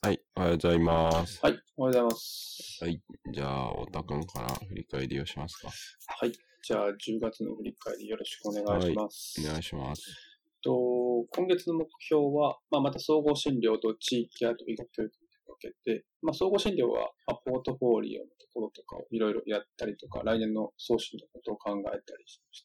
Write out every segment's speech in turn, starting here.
はい、おはようございます。はい、おはようございます。はい、じゃあ、太田くんから振り返りをしますか。はい、じゃあ10月の振り返りよろしくお願いします。お願いします。と今月の目標は、まあ、また総合診療と地域あと医学教育に分けて、まあ、総合診療は、まあ、ポートフォリオのところとかをいろいろやったりとか、来年の送信のことを考えたりしまし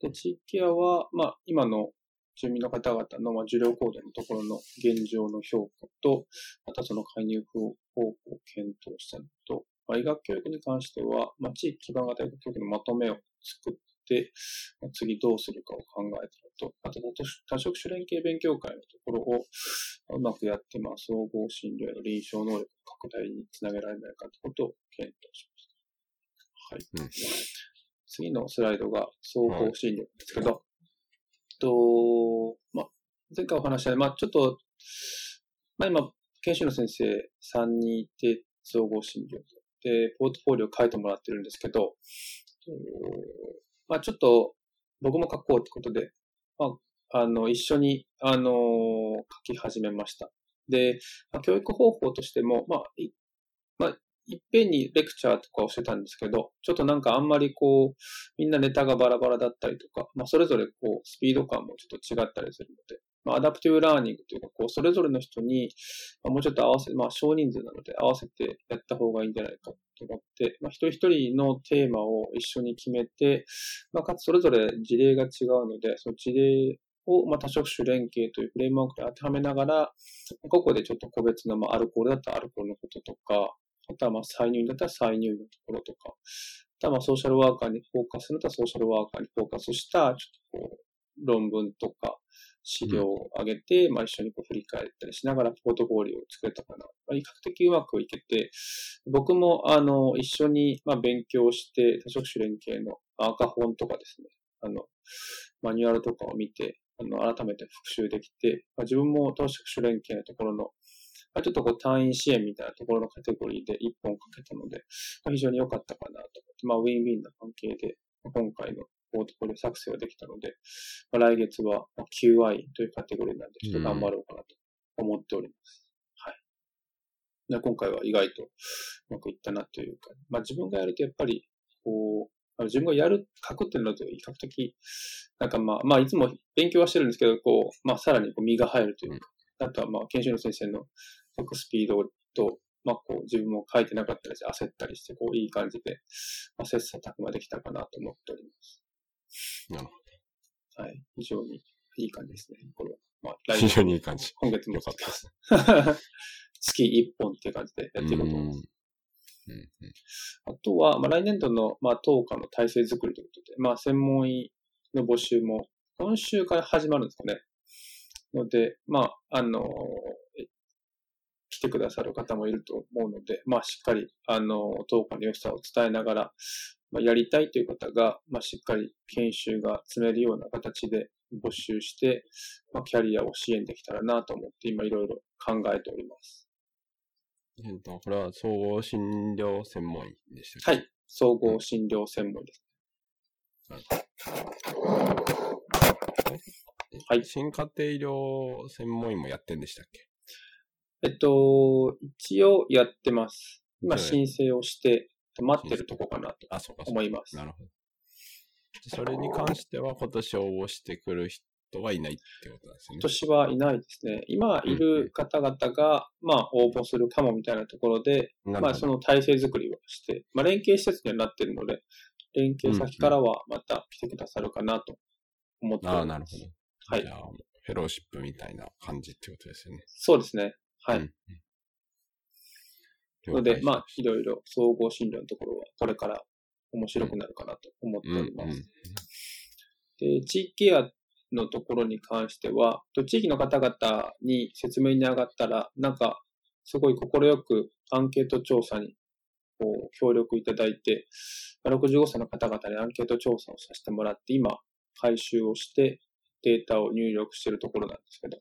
た。で、地域ケアは、まあ、今の住民の方々の、まあ、受領行動のところの現状の評価と、またその介入方法を検討したのと、まあ、医学教育に関しては、まあ、地域基盤型医学教育のまとめを作って、まあ次どうするかを考えたのと、あと多職種連携勉強会のところをうまくやって、まあ、総合診療の臨床能力拡大につなげられないかということを検討しました。はい。うん次のスライドが総合診療ですけど、と、ま、前回お話した、まあ、ちょっと、ま、今、研修の先生3人いて、総合診療で、ポートフォリオを書いてもらってるんですけど、ま、ちょっと、僕も書こうってことで、まあ、の、一緒に、あの書き始めました。で、教育方法としても、ま、いっぺんにレクチャーとかをしてたんですけど、ちょっとなんかあんまりこう、みんなネタがバラバラだったりとか、まあ、それぞれこう、スピード感もちょっと違ったりするので、まあ、 adaptive learning というか、こう、それぞれの人に、まもうちょっと合わせ、まあ、少人数なので合わせてやった方がいいんじゃないかと思って、まあ、一人一人のテーマを一緒に決めて、まあ、かつそれぞれ事例が違うので、その事例を、まあ、多職種連携というフレームワークで当てはめながら、ここでちょっと個別の、ま、アルコールだったらアルコールのこととか、あとはまあ再入院だったら再入院のところとか、あとはまあソーシャルワーカーにフォーカスだったらソーシャルワーカーにフォーカスした、ちょっとこう、論文とか資料を上げて、まあ一緒にこう振り返ったりしながらポートフォリオを作れたかな。まあ、比較的うまくいけて、僕もあの、一緒にまあ勉強して、多職種連携の赤本とかですね、あの、マニュアルとかを見て、あの、改めて復習できて、まあ、自分も多職種連携のところのまあちょっとこう単位支援みたいなところのカテゴリーで一本かけたので、非常に良かったかなと、まあウィンウィンな関係で、今回のポートフォリオ作成ができたので、まあ、来月は QI というカテゴリーなんで、ちょっと頑張ろうかなと思っております。はい。で今回は意外とうまくいったなというか、まあ自分がやるとやっぱり、こう、自分がやる、書くっていうのと比較的、なんかまあ、まあいつも勉強はしてるんですけど、こう、まあさらにこう身が入るというか、あとはまあ研修の先生の書くスピードと、まあこう自分も書いてなかったりして焦ったりして、こういい感じで、まあ切磋琢磨できたかなと思っております。なるほはい。非常にいい感じですね。これは。まあど。来非常にいい感じ。今月もよかったです。月1本っていう感じでやっていこうと思います。うんうんあとは、まあ、来年度の、まあ、当課の体制づくりということで、まあ、専門医の募集も今週から始まるんですかね。ので、まあ、あのえ来てくださる方もいると思うので、まあ、しっかり、あの、当課の良さを伝えながら、まあ、やりたいという方が、まあ、しっかり研修が積めるような形で募集して、まあ、キャリアを支援できたらなと思って、今いろいろ考えております。えっと、これは総合診療専門医でしたっけ？はい。総合診療専門医です。はい新家庭医療専門医もやってんでしたっけ？えっと、一応やってます。今はい申請をして、待ってるとこかなと。思います。なるほど。それに関しては今年応募してくる人はいないってことなんですよね今。年はいないですね。今いる方々が、まあ、応募するかもみたいなところで、まあ、その体制づくりをして、まあ、連携施設にはなってるので、連携先からはまた来てくださるかなと思ってます。ああ、なるほど。はいフェローシップみたいな感じってことですよね。そうですね。はい。うん。ので、まあ了、いろいろ総合診療のところは、これから面白くなるかなと思って解おります。で、地域ケアのところに関しては、と地域の方々に説明に上がったら、なんか、すごい快くアンケート調査にこう協力いただいて、65歳の方々にアンケート調査をさせてもらって、今、回収をしてデータを入力しているところなんですけど、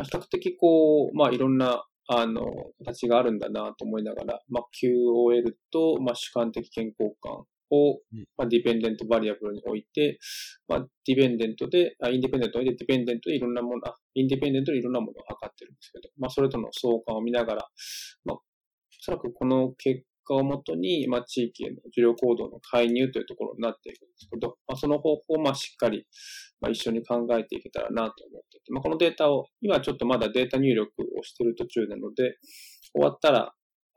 まあ、比較的こう、まあ、いろんな、あの、形があるんだなと思いながら、まあ、QOL と、まあ、主観的健康感をうん、まあ、ディペンデントバリアブルに置いて、まあ、ディペンデントで、あインディペンデントに置いて、ディペンデントでいろんなもの、あインディペンデントでいろんなものを測ってるんですけど、まあ、それとの相関を見ながら、まあ、おそらくこの結果をもとに、まあ、地域への受領行動の介入というところになっていくんですけど、まあ、その方法を、まあ、しっかり、まあ、一緒に考えていけたらなと思っていて、まあ、このデータを、今ちょっとまだデータ入力をしている途中なので、終わったら、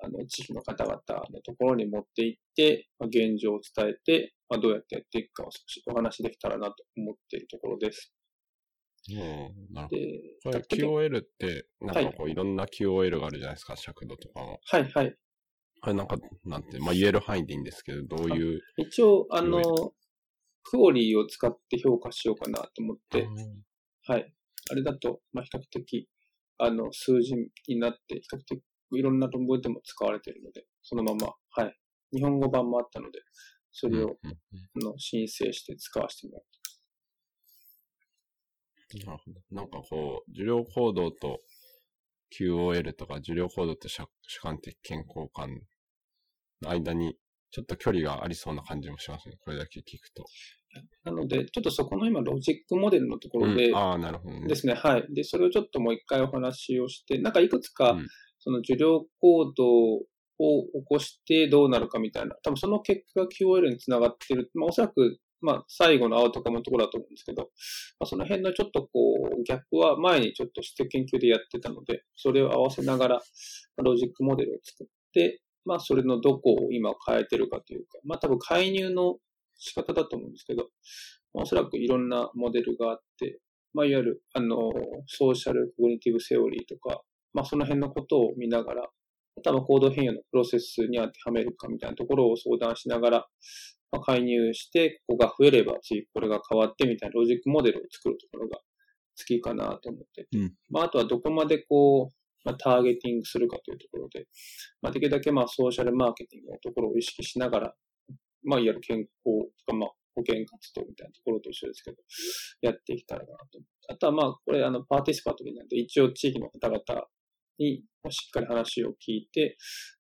あの、地域の方々のところに持って行って、まあ、現状を伝えて、まあ、どうやってやっていくかを少しお話しできたらなと思っているところです。うん、QOL って、なんかこういろんな QOL があるじゃないですか、尺度とかも。はいはい。これなんか、なんて、まあ言える範囲でいいんですけど、どういう。一応、あの、クオリーを使って評価しようかなと思って、うんはい。あれだと、まあ、比較的、あの、数字になって、比較的いろんな論文でも使われているので、そのまま、はい。日本語版もあったので、それを、うんうんあの申請して使わせてもらってなるほど。なんかこう、受領行動と QOL とか、受領行動と主主観的健康感の間に、ちょっと距離がありそうな感じもしますね。これだけ聞くと。なので、ちょっとそこの今、ロジックモデルのところで、うんああ、なるほどね。ですね、はい。で、それをちょっともう一回お話をして、なんかいくつか、うんその受領行動を起こしてどうなるかみたいな、多分その結果が QOL につながってる。まあおそらく、まあ最後の青とかものところだと思うんですけど、まあ、その辺のちょっとこう、ギャップは前にちょっとして研究でやってたので、それを合わせながら、まあロジックモデルを作って、まあそれのどこを今変えてるかというか、まあ多分介入の仕方だと思うんですけど、まあおそらくいろんなモデルがあって、まあ、いわゆる、あの、ソーシャルコグニティブセオリーとか、まあ、その辺のことを見ながら、多分行動変容のプロセスに当てはめるかみたいなところを相談しながら、まあ、介入して、ここが増えれば次これが変わってみたいなロジックモデルを作るところが好きかなと思ってて、うん。まあ、あとはどこまでこう、まあ、ターゲティングするかというところで、まあ、できるだけまあソーシャルマーケティングのところを意識しながら、まあ、いわゆる健康とか、まあ、保険活動みたいなところと一緒ですけど、やっていけたらなと。あとはまあ、これ、あの、パーティスパートリーなんで、一応地域の方々にしっかり話を聞いて、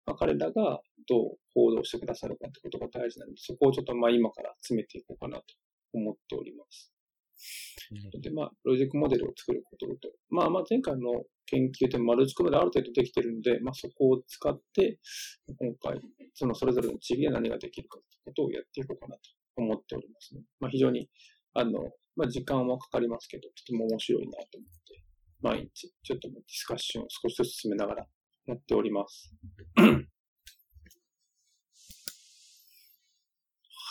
まあ、彼らがどう行動してくださるかってことが大事なので、そこをちょっとまあ今から詰めていこうかなと思っております。で、まあ、ロジックモデルを作ることと、まあまあ前回の研究でもマルチコメである程度できてるので、まあそこを使って、今回、そのそれぞれの地域で何ができるかということをやっていこうかなと思っておりますね。まあ非常に、あの、まあ時間はかかりますけど、とても面白いなと思って、毎日ちょっとディスカッションを少しずつ進めながらやっております。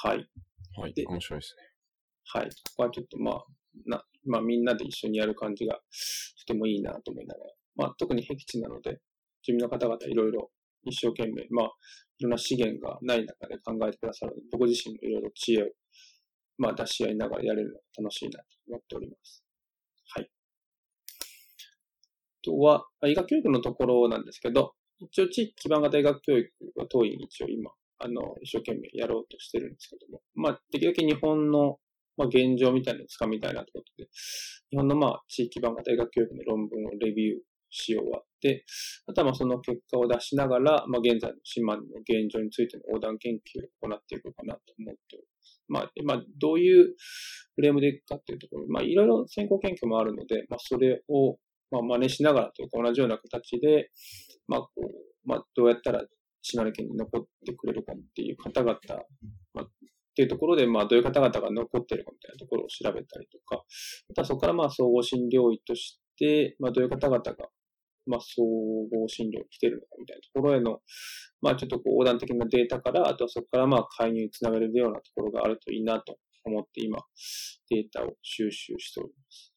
はい。はいで。面白いですはい。ここはちょっとまあ、な、まあみんなで一緒にやる感じがとてもいいなと思いながら、まあ特に僻地なので、住民の方々いろいろ一生懸命、まあいろんな資源がない中で考えてくださるので、僕自身もいろいろ知恵を、まあ出し合いながらやれるのが楽しいなと思っております。はい。あとは、医学教育のところなんですけど、一応地域基盤型医学教育は当院一応今、あの、一生懸命やろうとしてるんですけども、まあ、できるだけ日本の、まあ、現状みたいなのをつかみたいなということで、日本のまあ、地域基盤型医学教育の論文をレビューし終わって、あとはまあ、その結果を出しながら、まあ、現在の島の現状についての横断研究を行っていこうかなと思っております。まあ、まあ、どういうフレームでいくかっていうところ、まあ、いろいろ先行研究もあるので、まあ、それを、まあ、真似しながらというか同じような形で、まあ、こう、まあ、どうやったら島根県に残ってくれるかっていう方々、まあ、っていうところで、まあ、どういう方々が残ってるかみたいなところを調べたりとか、あとはそこからまあ、総合診療医として、まあ、どういう方々が、まあ、総合診療に来てるのかみたいなところへの、まあ、ちょっとこう横断的なデータから、あとはそこからまあ、介入につながれるようなところがあるといいなと思って今、データを収集しております。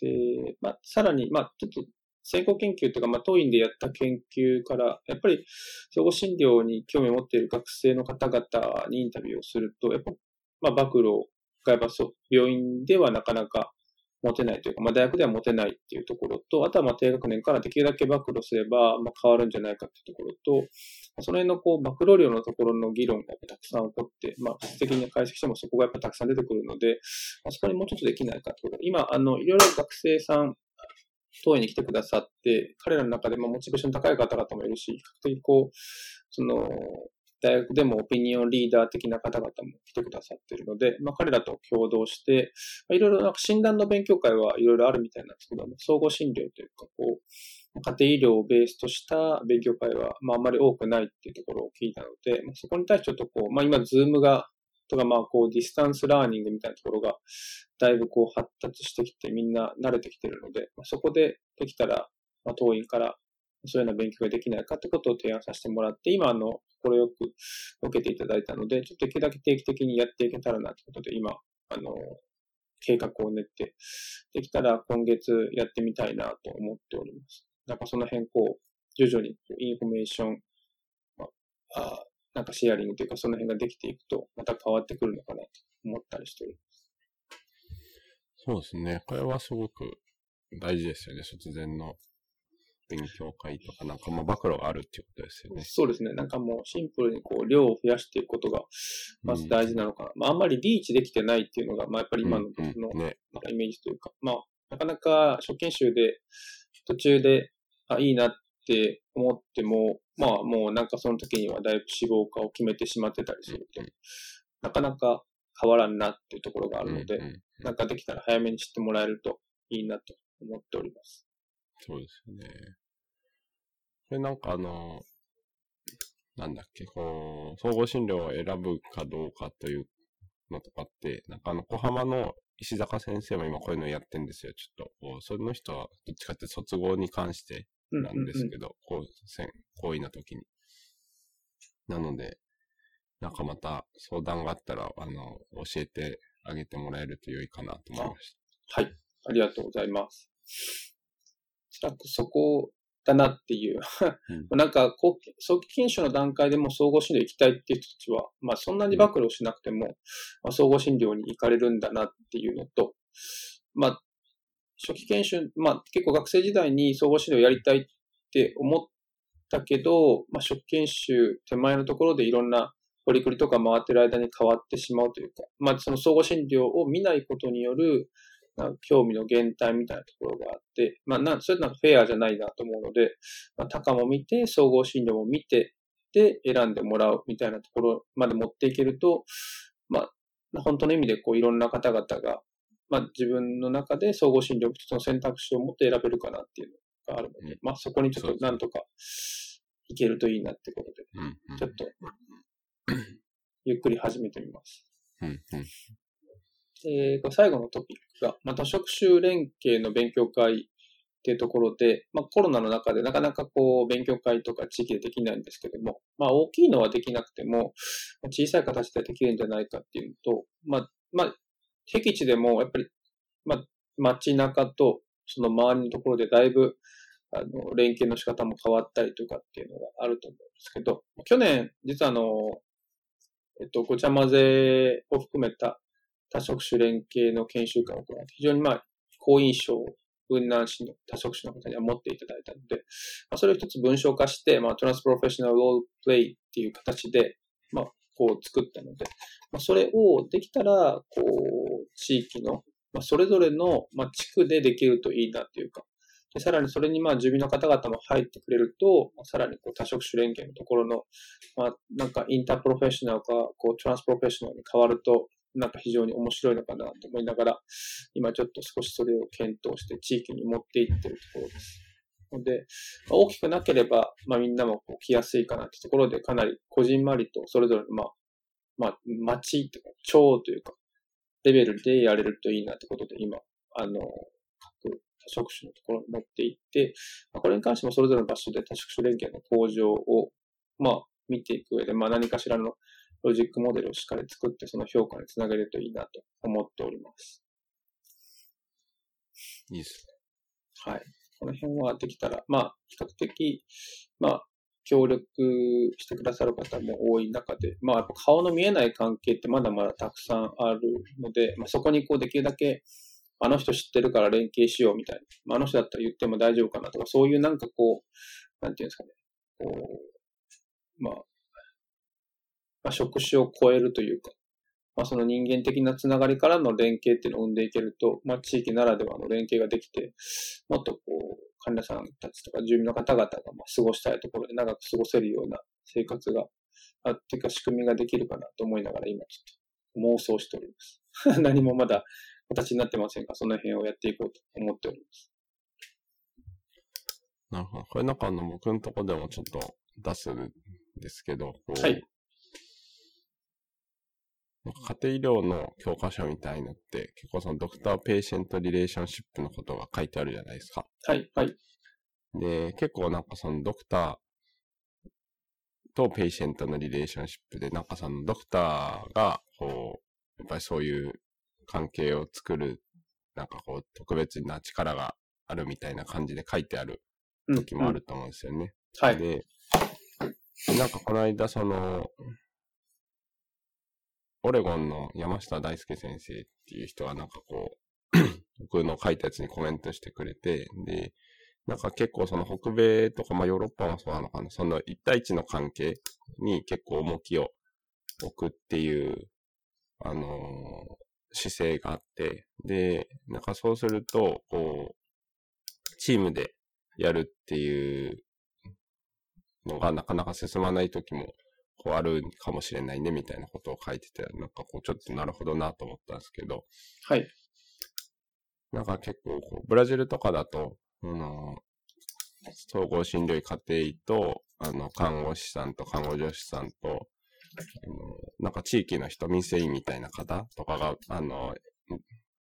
で、まあ、さらに、まあ、ちょっと先行研究というか、まあ、当院でやった研究から、やっぱり、総合診療に興味を持っている学生の方々にインタビューをすると、やっぱ、まあ、暴露がやっぱそ、病院ではなかなか持てないというか、まあ、大学では持てないっていうところと、あとはまあ、低学年からできるだけ暴露すれば、まあ、変わるんじゃないかっていうところと、その辺のこう、暴露量のところの議論がたくさん起こって、まあ、質的に解析してもそこがやっぱたくさん出てくるので、あそこにもうちょっとできないかってことで、今、あの、いろいろ学生さん、当院に来てくださって、彼らの中でもモチベーション高い方々もいるし、比較的こう、その、大学でもオピニオンリーダー的な方々も来てくださっているので、まあ、彼らと共同して、まあ、いろいろなんか診断の勉強会はいろいろあるみたいなんですけども、総合診療というか、こう、家庭医療をベースとした勉強会は、まあ、あまり多くないっていうところを聞いたので、まあ、そこに対してちょっとこう、まあ、今、 Zoom が、とか、まあ、こう、 distance learning みたいなところが、だいぶこう、発達してきて、みんな慣れてきてるので、まあ、そこでできたら、まあ、当院からそういうような勉強ができないかってことを提案させてもらって、今、あの、これよく受けていただいたので、ちょっとできるだけ定期的にやっていけたらなってことで、今、あの、計画を練って、できたら今月やってみたいなと思っております。なんかその辺、こう、徐々にインフォメーション、まあ、なんかシェアリングというか、その辺ができていくと、また変わってくるのかなと思ったりしております。そうですね。これはすごく大事ですよね。卒前の勉強会とかなんかまあ暴露があるっていうことですよね。そうですね。なんかもうシンプルにこう量を増やしていくことがまず大事なのかな。うん、まああんまりリーチできてないっていうのが、まあやっぱり今の僕のイメージというか、まあなかなか初研修で途中であいいなって思っても、まあもうなんかその時にはだいぶ志望化を決めてしまってたりすると、なかなか変わらんなっていうところがあるので、なんかできたら早めに知ってもらえるといいなと思っております。そうですよね。これなんかあの、なんだっけ、こう、総合診療を選ぶかどうかというのとかって、なんかあの、小浜の石坂先生も今こういうのやってんですよ。ちょっと、その人はどっちかって卒業に関してなんですけど、こう、行為の時に。なので、なんかまた相談があったら、あの、教えてあげてもらえると良いかなと思いました。はい。ありがとうございます。おそらくそこだなっていううん、なんか、早期研修の段階でも総合診療行きたいっていう人たちは、まあそんなに暴露しなくても、まあ、総合診療に行かれるんだなっていうのと、まあ、初期研修、まあ結構学生時代に総合診療やりたいって思ったけど、まあ初期研修手前のところでいろんなポリクリとか回ってる間に変わってしまうというか、まあその総合診療を見ないことによる、興味の減退みたいなところがあって、まあ、な、それなんかフェアじゃないなと思うので、まあ、高も見て、総合診療も見て、で、選んでもらうみたいなところまで持っていけると、まあ、本当の意味でこういろんな方々が、まあ、自分の中で総合診療一つの選択肢を持って選べるかなっていうのがあるので、うん、まあそこにちょっとなんとかいけるといいなってことで、ちょっと ゆっくり始めてみます。うんうん。えー、最後のトピックが、まあ、多職種連携の勉強会っていうところで、まあ、コロナの中でなかなかこう、勉強会とか地域でできないんですけども、まあ、大きいのはできなくても、小さい形でできるんじゃないかっていうと、まあ、まあ、僻地でもやっぱり、ま、街中とその周りのところでだいぶ、あの、連携の仕方も変わったりとかっていうのがあると思うんですけど、去年、実はあの、えっと、ごちゃ混ぜを含めた多職種連携の研修会を行って、非常にまあ、好印象を雲南市の多職種の方には持っていただいたので、まあ、それを一つ文章化して、まあ、トランスプロフェッショナルロールプレイっていう形で、まあ、こう作ったので、まあ、それをできたら、こう、地域の、まあ、それぞれの、まあ、地区でできるといいなっていうか、でさらにそれにまあ住民の方々も入ってくれると、まあ、さらにこう多職種連携のところの、まあ、なんかインタープロフェッショナルか、こうトランスプロフェッショナルに変わると、なんか非常に面白いのかなと思いながら、今ちょっと少しそれを検討して地域に持っていってるところです。ので、まあ、大きくなければ、まあみんなもこう来やすいかなってところで、かなりこじんまりとそれぞれの、まあ、まあ、町とか、町というか、レベルでやれるといいなってことで、今、あの、各多職種のところに持っていって、まあ、これに関してもそれぞれの場所で多職種連携の向上を、まあ、見ていく上で、まあ何かしらのロジックモデルをしっかり作って、その評価につなげるといいなと思っております。いいですね。はい。この辺はできたら、まあ、比較的、まあ、協力してくださる方も多い中で、まあ、顔の見えない関係ってまだまだたくさんあるので、まあ、そこにこうできるだけ、あの人知ってるから連携しようみたいな、まあ、あの人だったら言っても大丈夫かなとか、そういうなんかこう、なんていうんですかね、こう、まあ、まあ、職種を超えるというか、まあ、その人間的なつながりからの連携っていうのを生んでいけると、まあ、地域ならではの連携ができて、もっとこう、患者さんたちとか住民の方々がまあ過ごしたいところで長く過ごせるような生活があっていうか仕組みができるかなと思いながら今ちょっと妄想しております。何もまだ形になってませんが、その辺をやっていこうと思っております。なるほど。これなんかあの僕のとこでもちょっと出すんですけど、はい。家庭医療の教科書みたいのって、結構そのドクター・ペーシェント・リレーションシップのことが書いてあるじゃないですか。はい、はい。で、結構なんかそのドクターとペーシェントのリレーションシップで、なんかそのドクターが、こう、やっぱりそういう関係を作る、なんかこう、特別な力があるみたいな感じで書いてある時もあると思うんですよね。うんうん、はい。で、なんかこの間その、オレゴンの山下大輔先生っていう人はなんかこう、僕の書いたやつにコメントしてくれて、で、なんか結構その北米とか、まあヨーロッパもそうなのかな、その一対一の関係に結構重きを置くっていう、あのー、姿勢があって、で、なんかそうすると、こう、チームでやるっていうのがなかなか進まない時もこうあるかもしれないねみたいなことを書いてて、なんかこうちょっとなるほどなと思ったんですけど。はい。なんか結構こう、ブラジルとかだと、あの、総合診療医家庭医と、あの、看護師さんと看護助手さんと、あのなんか地域の人、民生委員みたいな方とかが、あの、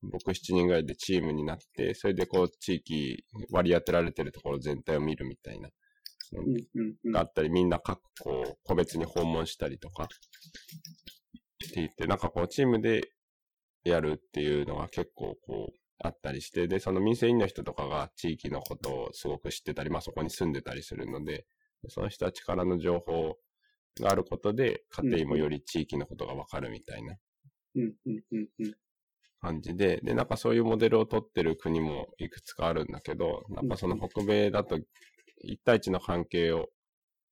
僕7人ぐらいでチームになって、それでこう地域割り当てられてるところ全体を見るみたいながあったり、みんな各こう個別に訪問したりとか。って言って、なんかこうチームでやるっていうのが結構こうあったりして、で、その民生委員の人とかが地域のことをすごく知ってたり、まあそこに住んでたりするので、その人たちからの情報があることで、家庭もより地域のことがわかるみたいな感じで、で、なんかそういうモデルを取ってる国もいくつかあるんだけど、なんかその北米だと一対一の関係を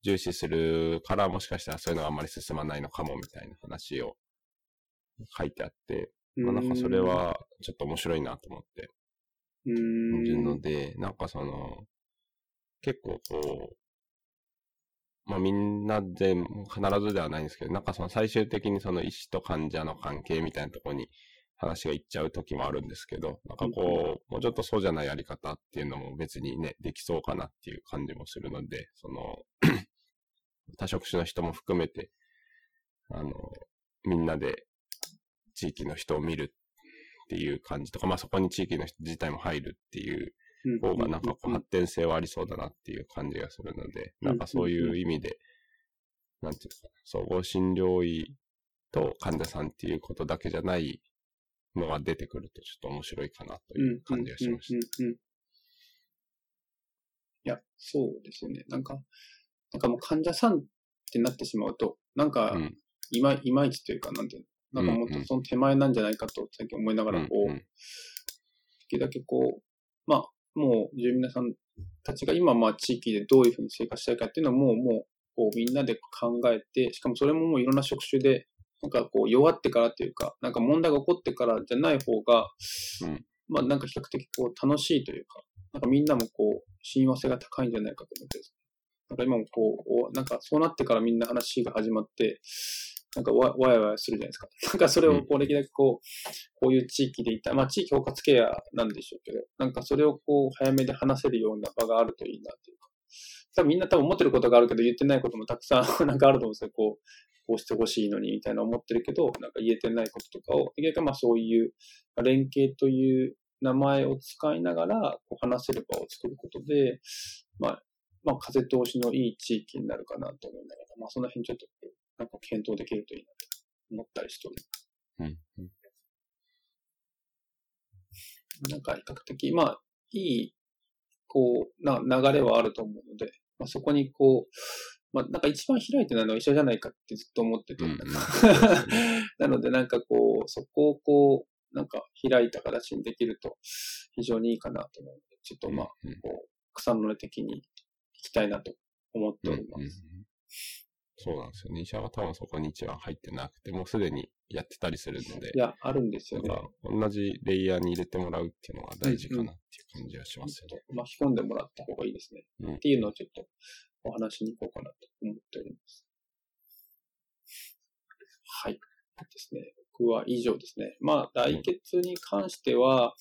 重視するから、もしかしたらそういうのがあんまり進まないのかもみたいな話を書いてあって、まあ、なんかそれはちょっと面白いなと思っているので、なんかその、結構こう、まあみんなで必ずではないんですけど、なんかその最終的にその医師と患者の関係みたいなところに話がいっちゃう時もあるんですけど、なんかこう、もうちょっとそうじゃないやり方っていうのも別にね、できそうかなっていう感じもするので、その 多職種の人も含めて、あの、みんなで地域の人を見るっていう感じとか、まあそこに地域の人自体も入るっていう方がなんかこう発展性はありそうだなっていう感じがするので、なんかそういう意味で、なんていうか、総合診療医と患者さんっていうことだけじゃないのが出てくるとちょっと面白いかなという感じがしました。いや、そうですよね。なんか、なんかもう患者さんってなってしまうと、なんか、いま、いまいちというか、なんていうの、なんかもっとその手前なんじゃないかと最近思いながら、こう、できるだけこう、まあ、もう住民さんたちが今、まあ地域でどういうふうに生活したいかっていうのはもう、もう、こうみんなで考えて、しかもそれももういろんな職種でなんかこう弱ってからっていうか、なんか問題が起こってからじゃない方が、うん、まあなんか比較的こう楽しいというか、なんかみんなもこう親和性が高いんじゃないかと思ってですね。なんか今もこう、なんかそうなってからみんな話が始まって、なんかわわやわやするじゃないですか。なんかそれをこう、歴々こう、こういう地域でいた、まあ地域包括ケアなんでしょうけど、なんかそれをこう、早めで話せるような場があるといいなというか。多分みんな多分思ってることがあるけど言ってないこともたくさん なんかあると思うんですよ。こう、こうしてほしいのにみたいな思ってるけど、なんか言えてないこととかを、結局まあそういう連携という名前を使いながらこう話せる場を作ることで、まあ、まあ風通しのいい地域になるかなと思いながら、まあその辺ちょっとなんか検討できるといいなと思ったりしております。うん、うん、なんか比較的、まあいい、こう、な流れはあると思うので、まあ、そこにこう、まあ、なんか一番開いてないのは一緒じゃないかってずっと思ってて、うん、なのでなんかこう、そこをこう、なんか開いた形にできると非常にいいかなと思うので、ちょっとまあ、こう、草の根的に行きたいなと思っております。うんうん、そうなんですよね。医者は多分そこに一番入ってなくて、もうすでにやってたりするので。いや、あるんですよね。同じレイヤーに入れてもらうっていうのが大事かなっていう感じがしますよね。うんうん、巻き込んでもらった方がいいですね。うん、っていうのをちょっとお話しに行こうかなと思っております。はい。ですね。僕は以上ですね。まあ、来月に関しては、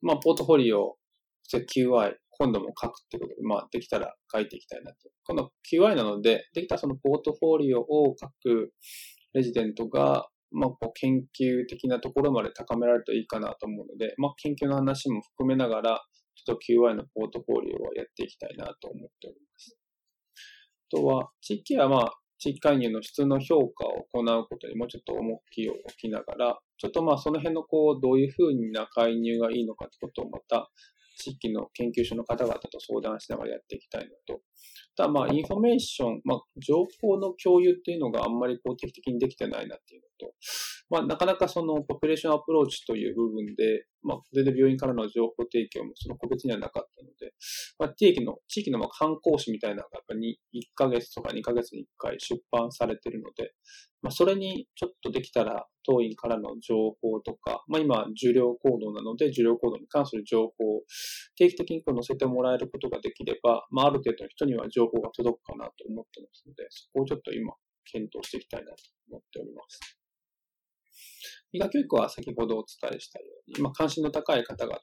まあ、ポートフォリオ、QI、今度も書くってことで、まあ、できたら書いていきたいなと。今度 QI なので、できたそのポートフォリオを書くレジデントが、まあ、こう研究的なところまで高められるといいかなと思うので、まあ、研究の話も含めながら、ちょっと QI のポートフォリオをやっていきたいなと思っております。とは、地域はまあ、地域介入の質の評価を行うことにもちょっと重きを置きながら、ちょっとまあその辺のこう、どういうふうな介入がいいのかってことをまた、地域の研究所の方々と相談しながらやっていきたいのと、ただまあ、インフォメーション、まあ、情報の共有っていうのがあんまりこう定期的にできてないなっていうのと、まあ、なかなかそのポピュレーションアプローチという部分で、まあ、全然病院からの情報提供もその個別にはなかったので、まあ、地域の、地域のまあ観光誌みたいなのがやっぱり1ヶ月とか2ヶ月に1回出版されてるので、まあ、それにちょっとできたら当院からの情報とか、まあ、今、受領行動なので、受領行動に関する情報を定期的にこう載せてもらえることができれば、まあ、ある程度の人には情報が届くかなと思ってますので、そこをちょっと今、検討していきたいなと思っております。医学教育は先ほどお伝えしたように、まあ、関心の高い方々へ、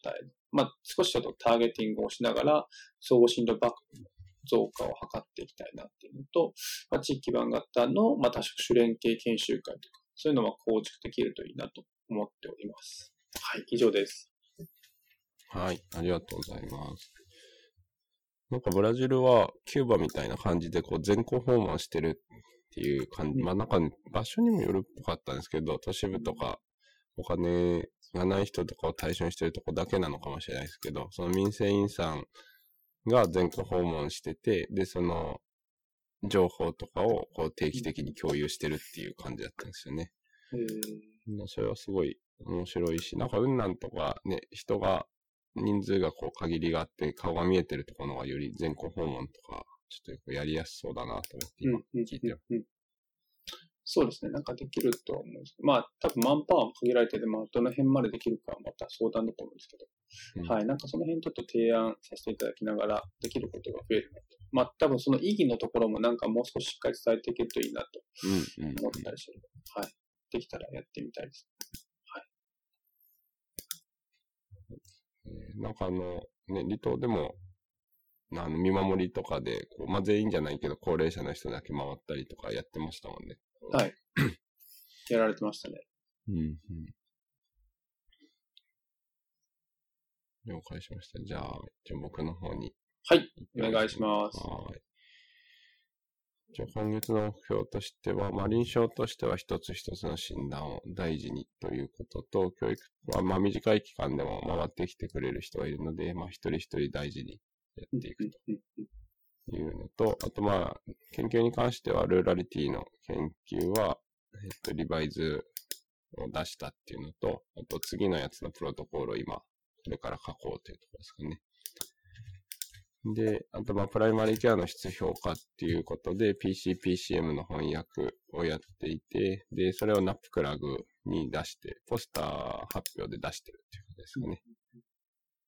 まあ、少しちょっとターゲティングをしながら、総合診療バックの増加を図っていきたいなっていうのと、まあ、地域基盤型の、まあ、多職種連携研修会とか、そういうのは構築できるといいなと思っております。はい、以上です。はい、ありがとうございます。なんかブラジルはキューバみたいな感じでこう全校訪問してるっていう感じ。まあなんか場所にもよるっぽかったんですけど、都市部とかお金がない人とかを対象にしてるとこだけなのかもしれないですけど、その民生委員さんが全国訪問してて、で、その情報とかをこう定期的に共有してるっていう感じだったんですよね。へそれはすごい面白いし、なんか雲南とかね、人が、人数がこう限りがあって顔が見えてるところがより全国訪問とかちょっとやりやすそうだなと思って今聞いてる。そうですね。なんかできると思うんですけど、まあ、多分マンパワーも限られてて、まあ、どの辺までできるかはまた相談だと思うんですけど、うん、はい。なんかその辺ちょっと提案させていただきながら、できることが増えるなと。まあ、多分その意義のところもなんかもう少ししっかり伝えていけるといいなと思ったりする。はい。できたらやってみたいです。はい。えー、なんかあの、ね、離島でもあの、見守りとかで、こうまあ、全員じゃないけど、高齢者の人だけ回ったりとかやってましたもんね。はい。やられてましたね。うん、うん。了解しました。じゃあ、じゃあ僕の方に。はい。お願いします。はい。じゃあ今月の目標としては、まあ、臨床としては一つ一つの診断を大事にということと、教育はまあ短い期間でも回ってきてくれる人がいるので、まあ一人一人大事にやっていくというのと、あとまあ、研究に関しては、 rurality の研究は、えっと、 revise を出したっていうのと、あと次のやつのプロトコールを今、これから書こうというところですかね。で、あとまあ、プライマリーケアの質評価っていうことで、PCPCM の翻訳をやっていて、で、それを NAPCRG に出して、ポスター発表で出してるっていうことですかね。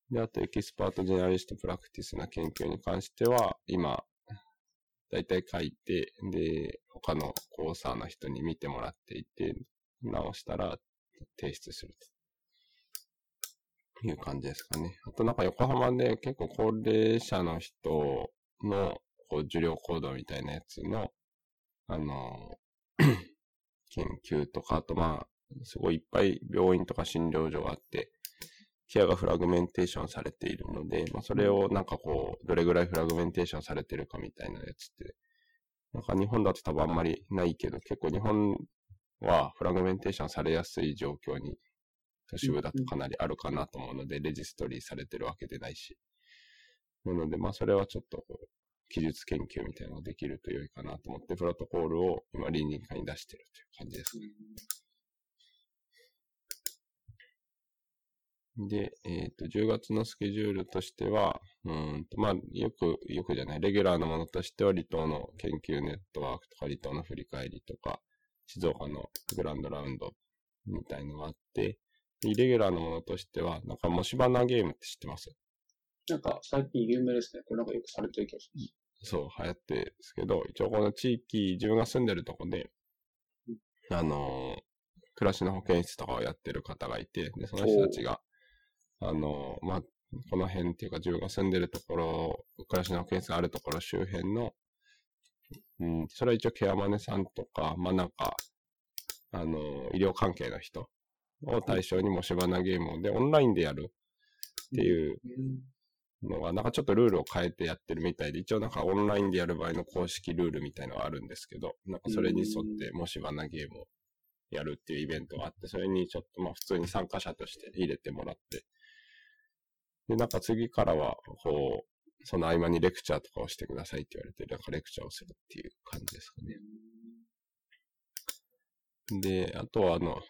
で、あと expert generalist practice な研究に関しては、今、だいたい書いて、で、他のコーサーの人に見てもらっていて、直したら提出するという感じですかね。あとなんか横浜で結構高齢者の人のこう受領行動みたいなやつの、あの、研究とか、あとまあ、すごいいっぱい病院とか診療所があって、ケアがフラグメンテーションされているので、まあ、それをなんかこう、どれぐらいフラグメンテーションされてるかみたいなやつって、なんか日本だと多分あんまりないけど、結構日本はフラグメンテーションされやすい状況に、都市部だとかなりあるかなと思うので、レジストリーされてるわけでないし。なので、まあそれはちょっとこう、記述研究みたいなのができると良いかなと思って、プロトコールを今倫理化に出してるという感じですね。で、えっ、ー、と、10月のスケジュールとしては、うんと、まあ、よく、よくじゃない、レギュラーのものとしては、離島の研究ネットワークとか、離島の振り返りとか、静岡のグランドラウンドみたいのがあって、イレギュラーのものとしては、なんか、もしバナゲームって知ってます？なんか、最近有名ですね。これなんかよくされてる気がします。そう、流行ってですけど、一応この地域、自分が住んでるとこで、あの、暮らしの保健室とかをやってる方がいて、で、その人たちが、あの、まあ、この辺っていうか自分が住んでるところ、暮らしの保健室があるところ周辺の、うん、それは一応ケアマネさんとか、まあなんか、あの、医療関係の人を対象にもし花ゲームをで、オンラインでやるっていうのが、なんかちょっとルールを変えてやってるみたいで、一応なんかオンラインでやる場合の公式ルールみたいのがあるんですけど、なんかそれに沿ってもし花ゲームをやるっていうイベントがあって、それにちょっとまあ普通に参加者として入れてもらって、で、なんか次からは、こう、その合間にレクチャーとかをしてくださいって言われて、なんかレクチャーをするっていう感じですかね。で、あとはあの、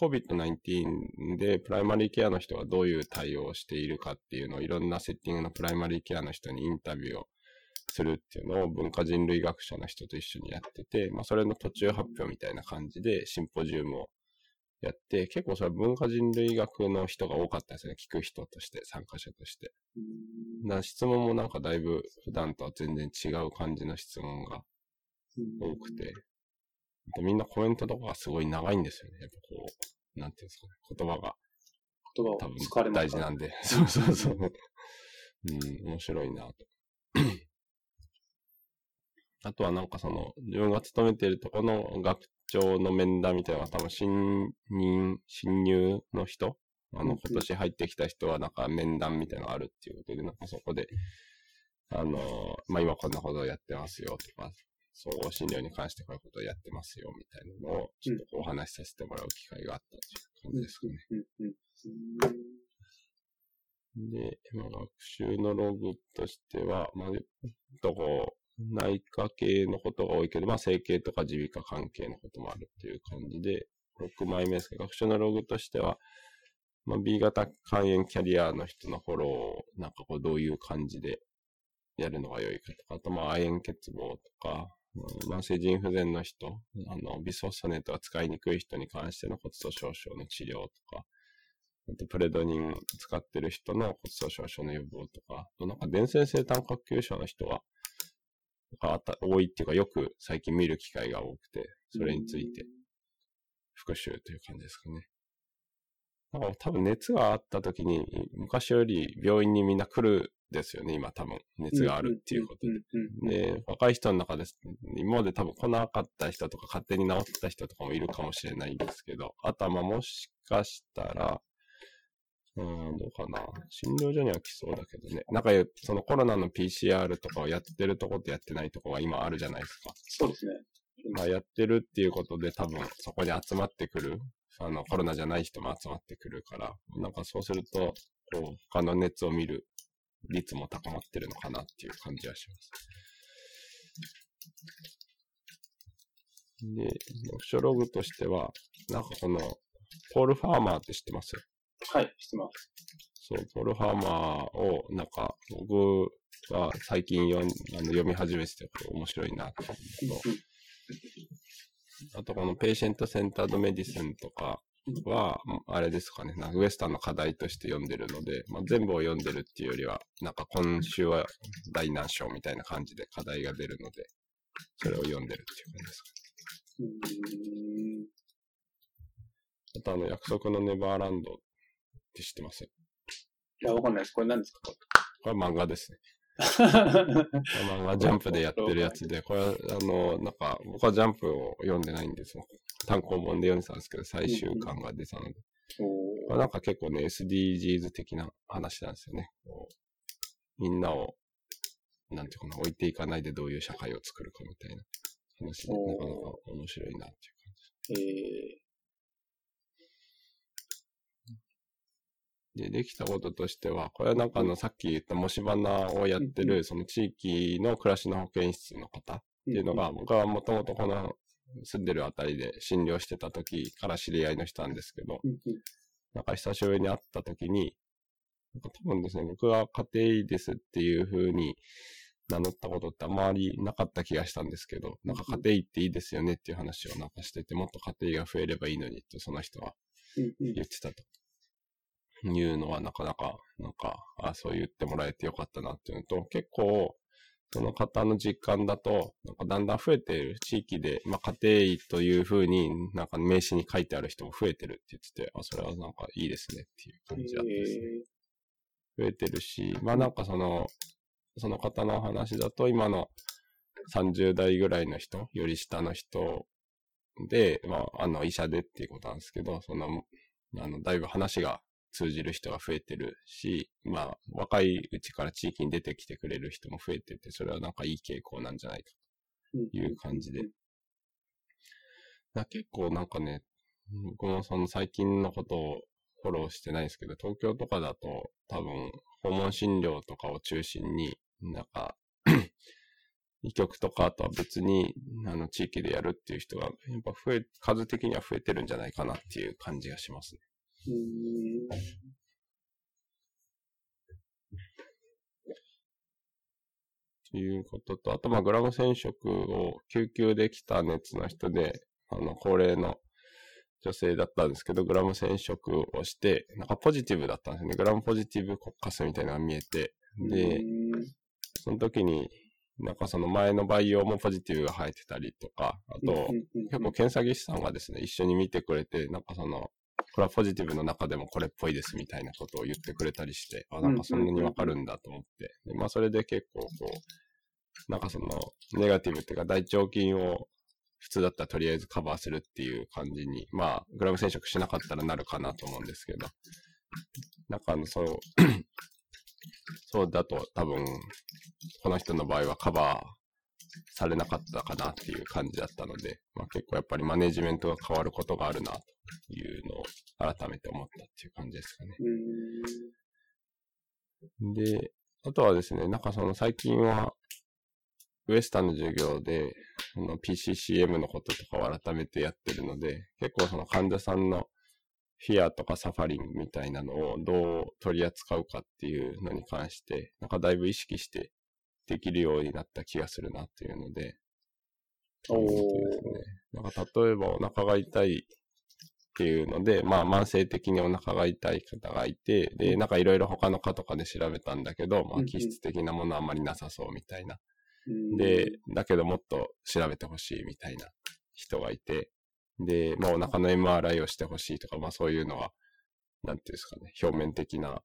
COVID-19 でプライマリーケアの人がどういう対応をしているかっていうのをいろんなセッティングのプライマリーケアの人にインタビューをするっていうのを文化人類学者の人と一緒にやってて、まあそれの途中発表みたいな感じでシンポジウムをやって、結構それは文化人類学の人が多かったですね。聞く人として、参加者として。な質問もなんかだいぶ普段とは全然違う感じの質問が多くて、みんなコメントとかがすごい長いんですよね。やっぱこう、なんていうんですかね、言葉が。言葉を多分大事なんで。そうそうそう。うん、面白いなと。あとはなんかその、自分が勤めているとこの学長の面談みたいなのが多分新任、新入の人？あの、今年入ってきた人はなんか面談みたいなのがあるっていうことで、なんかそこで、あの、まあ、今こんなことをやってますよとか、総合診療に関してこういうことをやってますよみたいなのを、ちょっとお話しさせてもらう機会があったという感じですかね。で、まあ、学習のログとしては、まあ、どこ、内科系のことが多いけど、まあ、整形とか耳鼻科関係のこともあるっていう感じで、6枚目ですけど、学習のログとしては、まあ、B 型肝炎キャリアの人のフォローを、なんかこう、どういう感じでやるのが良いかとか、あと、まあ、亜鉛欠乏とか、慢性腎不全の人、あの、ビソソネットが使いにくい人に関しての骨粗鬆症の治療とか、あとプレドニン使ってる人の骨粗鬆症の予防とか、なんか伝染性炭核球症の人は、が多いっていうか、よく最近見る機会が多くて、それについて復習という感じですかね。だから多分熱があった時に、昔より病院にみんな来るですよね、今多分。熱があるっていうことで。で、若い人の中です。今まで多分来なかった人とか勝手に治った人とかもいるかもしれないんですけど、あとはまあもしかしたら、うん、どうかな。診療所には来そうだけどね。なんか、そのコロナの PCR とかをやってるとこってやってないとこが今あるじゃないですか。そうですね。まあ、やってるっていうことで多分そこに集まってくる、あの、コロナじゃない人も集まってくるから、なんかそうすると、こう、他の熱を見る率も高まってるのかなっていう感じはします。で、読書ログとしては、なんかこの、ポール・ファーマーって知ってます？はい、知ってます。そう、ポール・ファーマーを、なんか、僕が最近読あの読み始めてて、面白いなと思うんけど、あとこの patient-centered medicine とかは、あれですかね、なんか Western の課題として読んでるので、まあ、全部を読んでるっていうよりは、なんか今週は第何章みたいな感じで課題が出るので、それを読んでるっていう感じですかあとあの、約束のネバーランドって知ってます？いや、わかんないです。これ何ですか？これ漫画ですね。漫画ジャンプでやってるやつで、これあの、なんか、僕はジャンプを読んでないんですよ。単行本で読んでたんですけど、最終巻が出たので。まあ、なんか結構ね、SDGs 的な話なんですよね。みんなを、なんていうかな、置いていかないでどういう社会を作るかみたいな話で、なかなか面白いなっていう感じです。えーで、できたこととしては、これはなんかあの、さっき言った模試花をやってる、その地域の暮らしの保健室の方っていうのが、僕はもともとこの住んでるあたりで診療してた時から知り合いの人なんですけど、なんか久しぶりに会った時に、なんか多分ですね、僕が家庭医ですっていう風に名乗ったことってあまりなかった気がしたんですけど、なんか家庭医っていいですよねっていう話をなんかしてて、もっと家庭医が増えればいいのにってその人は言ってたと。いうのはなかなか、なんか、あそう言ってもらえてよかったなっていうのと、結構、その方の実感だと、なんかだんだん増えている地域で、まあ家庭医というふうになんか名刺に書いてある人も増えてるって言ってて、あ、それはなんかいいですねっていう感じだったですね。増えてるし、まあなんかその、その方の話だと、今の30代ぐらいの人、より下の人で、まあ、あの、医者でっていうことなんですけど、その、あの、だいぶ話が通じる人が増えてるし、まあ、若いうちから地域に出てきてくれる人も増えてて、それはなんかいい傾向なんじゃないかという感じで。だ結構なんかね、僕もその最近のことをフォローしてないんですけど、東京とかだと多分訪問診療とかを中心に、なんか 医局とかとは別に、あの、地域でやるっていう人が、やっぱ増え、数的には増えてるんじゃないかなっていう感じがしますね。ということと、あと、まあ、グラム染色を救急で来た熱の人で、あの、高齢の女性だったんですけど、グラム染色をして、なんかポジティブだったんですよね。グラムポジティブ骨カスみたいなのが見えて、で、その時に、なんかその前の培養もポジティブが生えてたりとか、あと、結構検査技師さんがですね、一緒に見てくれて、なんかその、これはポジティブの中でもこれっぽいですみたいなことを言ってくれたりして、あ、なんかそんなにわかるんだと思って。でまあそれで結構こう、なんかその、ネガティブっていうか大腸菌を普通だったらとりあえずカバーするっていう感じに、まあ、グラム染色しなかったらなるかなと思うんですけど、なんかあの、そう、そうだと多分、この人の場合はカバーされなかったかなっていう感じだったので、まあ、結構やっぱりマネジメントが変わることがあるなというのを改めて思ったっていう感じですかね。で、あとはですね、なんかその最近は、ウエスタンの授業で、の PCCM のこととかを改めてやってるので、結構その患者さんのフィアとかサファリンみたいなのをどう取り扱うかっていうのに関して、なんかだいぶ意識してできるようになった気がするなっていうので、おですね。なんか例えばお腹が痛いっていうので、まあ慢性的にお腹が痛い方がいて、で、なんかいろいろ他の科とかで調べたんだけど、まあ気質的なものはあんまりなさそうみたいな。で、だけどもっと調べてほしいみたいな人がいて、で、まあお腹の MRI をしてほしいとか、まあそういうのは、なんていうんですかね、表面的な、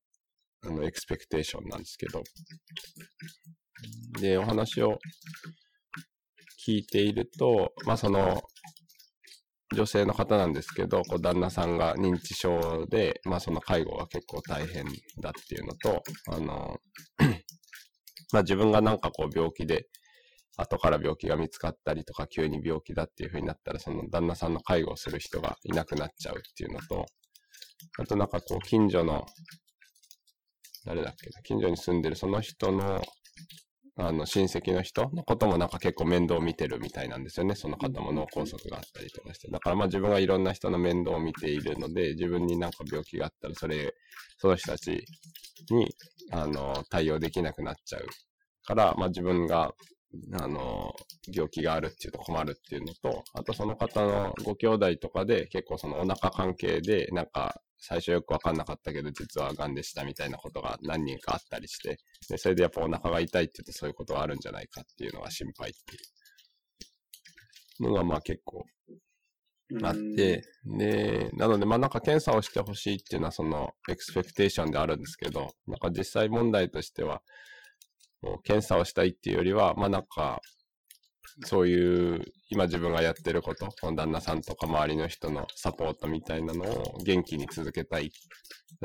あの、エクスペクテーションなんですけど、で、お話を聞いていると、まあその、女性の方なんですけど、こう旦那さんが認知症で、まあその介護が結構大変だっていうのと、あの、まあ自分がなんかこう病気で、後から病気が見つかったりとか、急に病気だっていう風になったら、その旦那さんの介護をする人がいなくなっちゃうっていうのと、あとなんかこう、近所の、誰だっけな近所に住んでるその人の、あの、親戚の人のこともなんか結構面倒を見てるみたいなんですよね。その方も脳梗塞があったりとかして。だからまあ自分がいろんな人の面倒を見ているので、自分になんか病気があったら、それ、その人たちに、あの、対応できなくなっちゃうから、まあ自分があの、病気があるっていうと困るっていうのと、あとその方のご兄弟とかで結構そのお腹関係で、なんか最初よくわかんなかったけど実は癌でしたみたいなことが何人かあったりして、で、それでやっぱお腹が痛いって言うとそういうことがあるんじゃないかっていうのが心配っていうのがまあ結構あって、で、なのでまあなんか検査をしてほしいっていうのはそのエクスペクテーションであるんですけど、なんか実際問題としては、検査をしたいっていうよりは、まあなんか、そういう今自分がやってること、旦那さんとか周りの人のサポートみたいなのを元気に続けたい。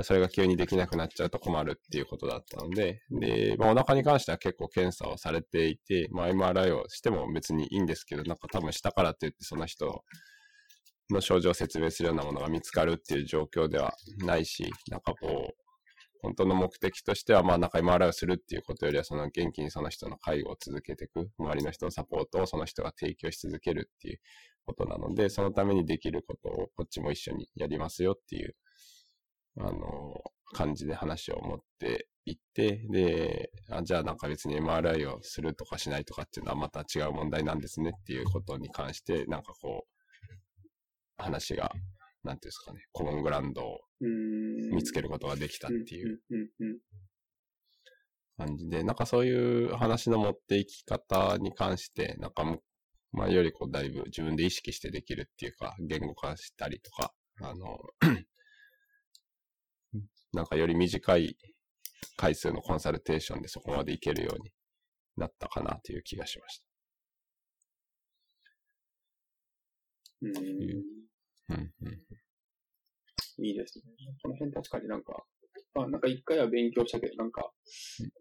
それが急にできなくなっちゃうと困るっていうことだったので、で、まあお腹に関しては結構検査をされていて、まあ MRI をしても別にいいんですけど、なんか多分したからって言ってその人の症状を説明するようなものが見つかるっていう状況ではないし、なんかこう、本当の目的としては、まあなんか MRI をするっていうことよりは、その元気にその人の介護を続けていく、周りの人のサポートをその人が提供し続けるっていうことなので、そのためにできることをこっちも一緒にやりますよっていう、あの、感じで話を持っていって、で、あじゃあなんか別に MRI をするとかしないとかっていうのはまた違う問題なんですねっていうことに関して、なんかこう、話がなんていうんですかね、コモングランドを見つけることができたっていう感じで、なんかそういう話の持っていき方に関して、なんか前よりこうだいぶ自分で意識してできるっていうか、言語化したりとか、あの、なんかより短い回数のコンサルテーションでそこまでいけるようになったかなという気がしました。うん。うん、うん。いいですね。この辺確かになんか、まあなんか一回は勉強したけど、なんか、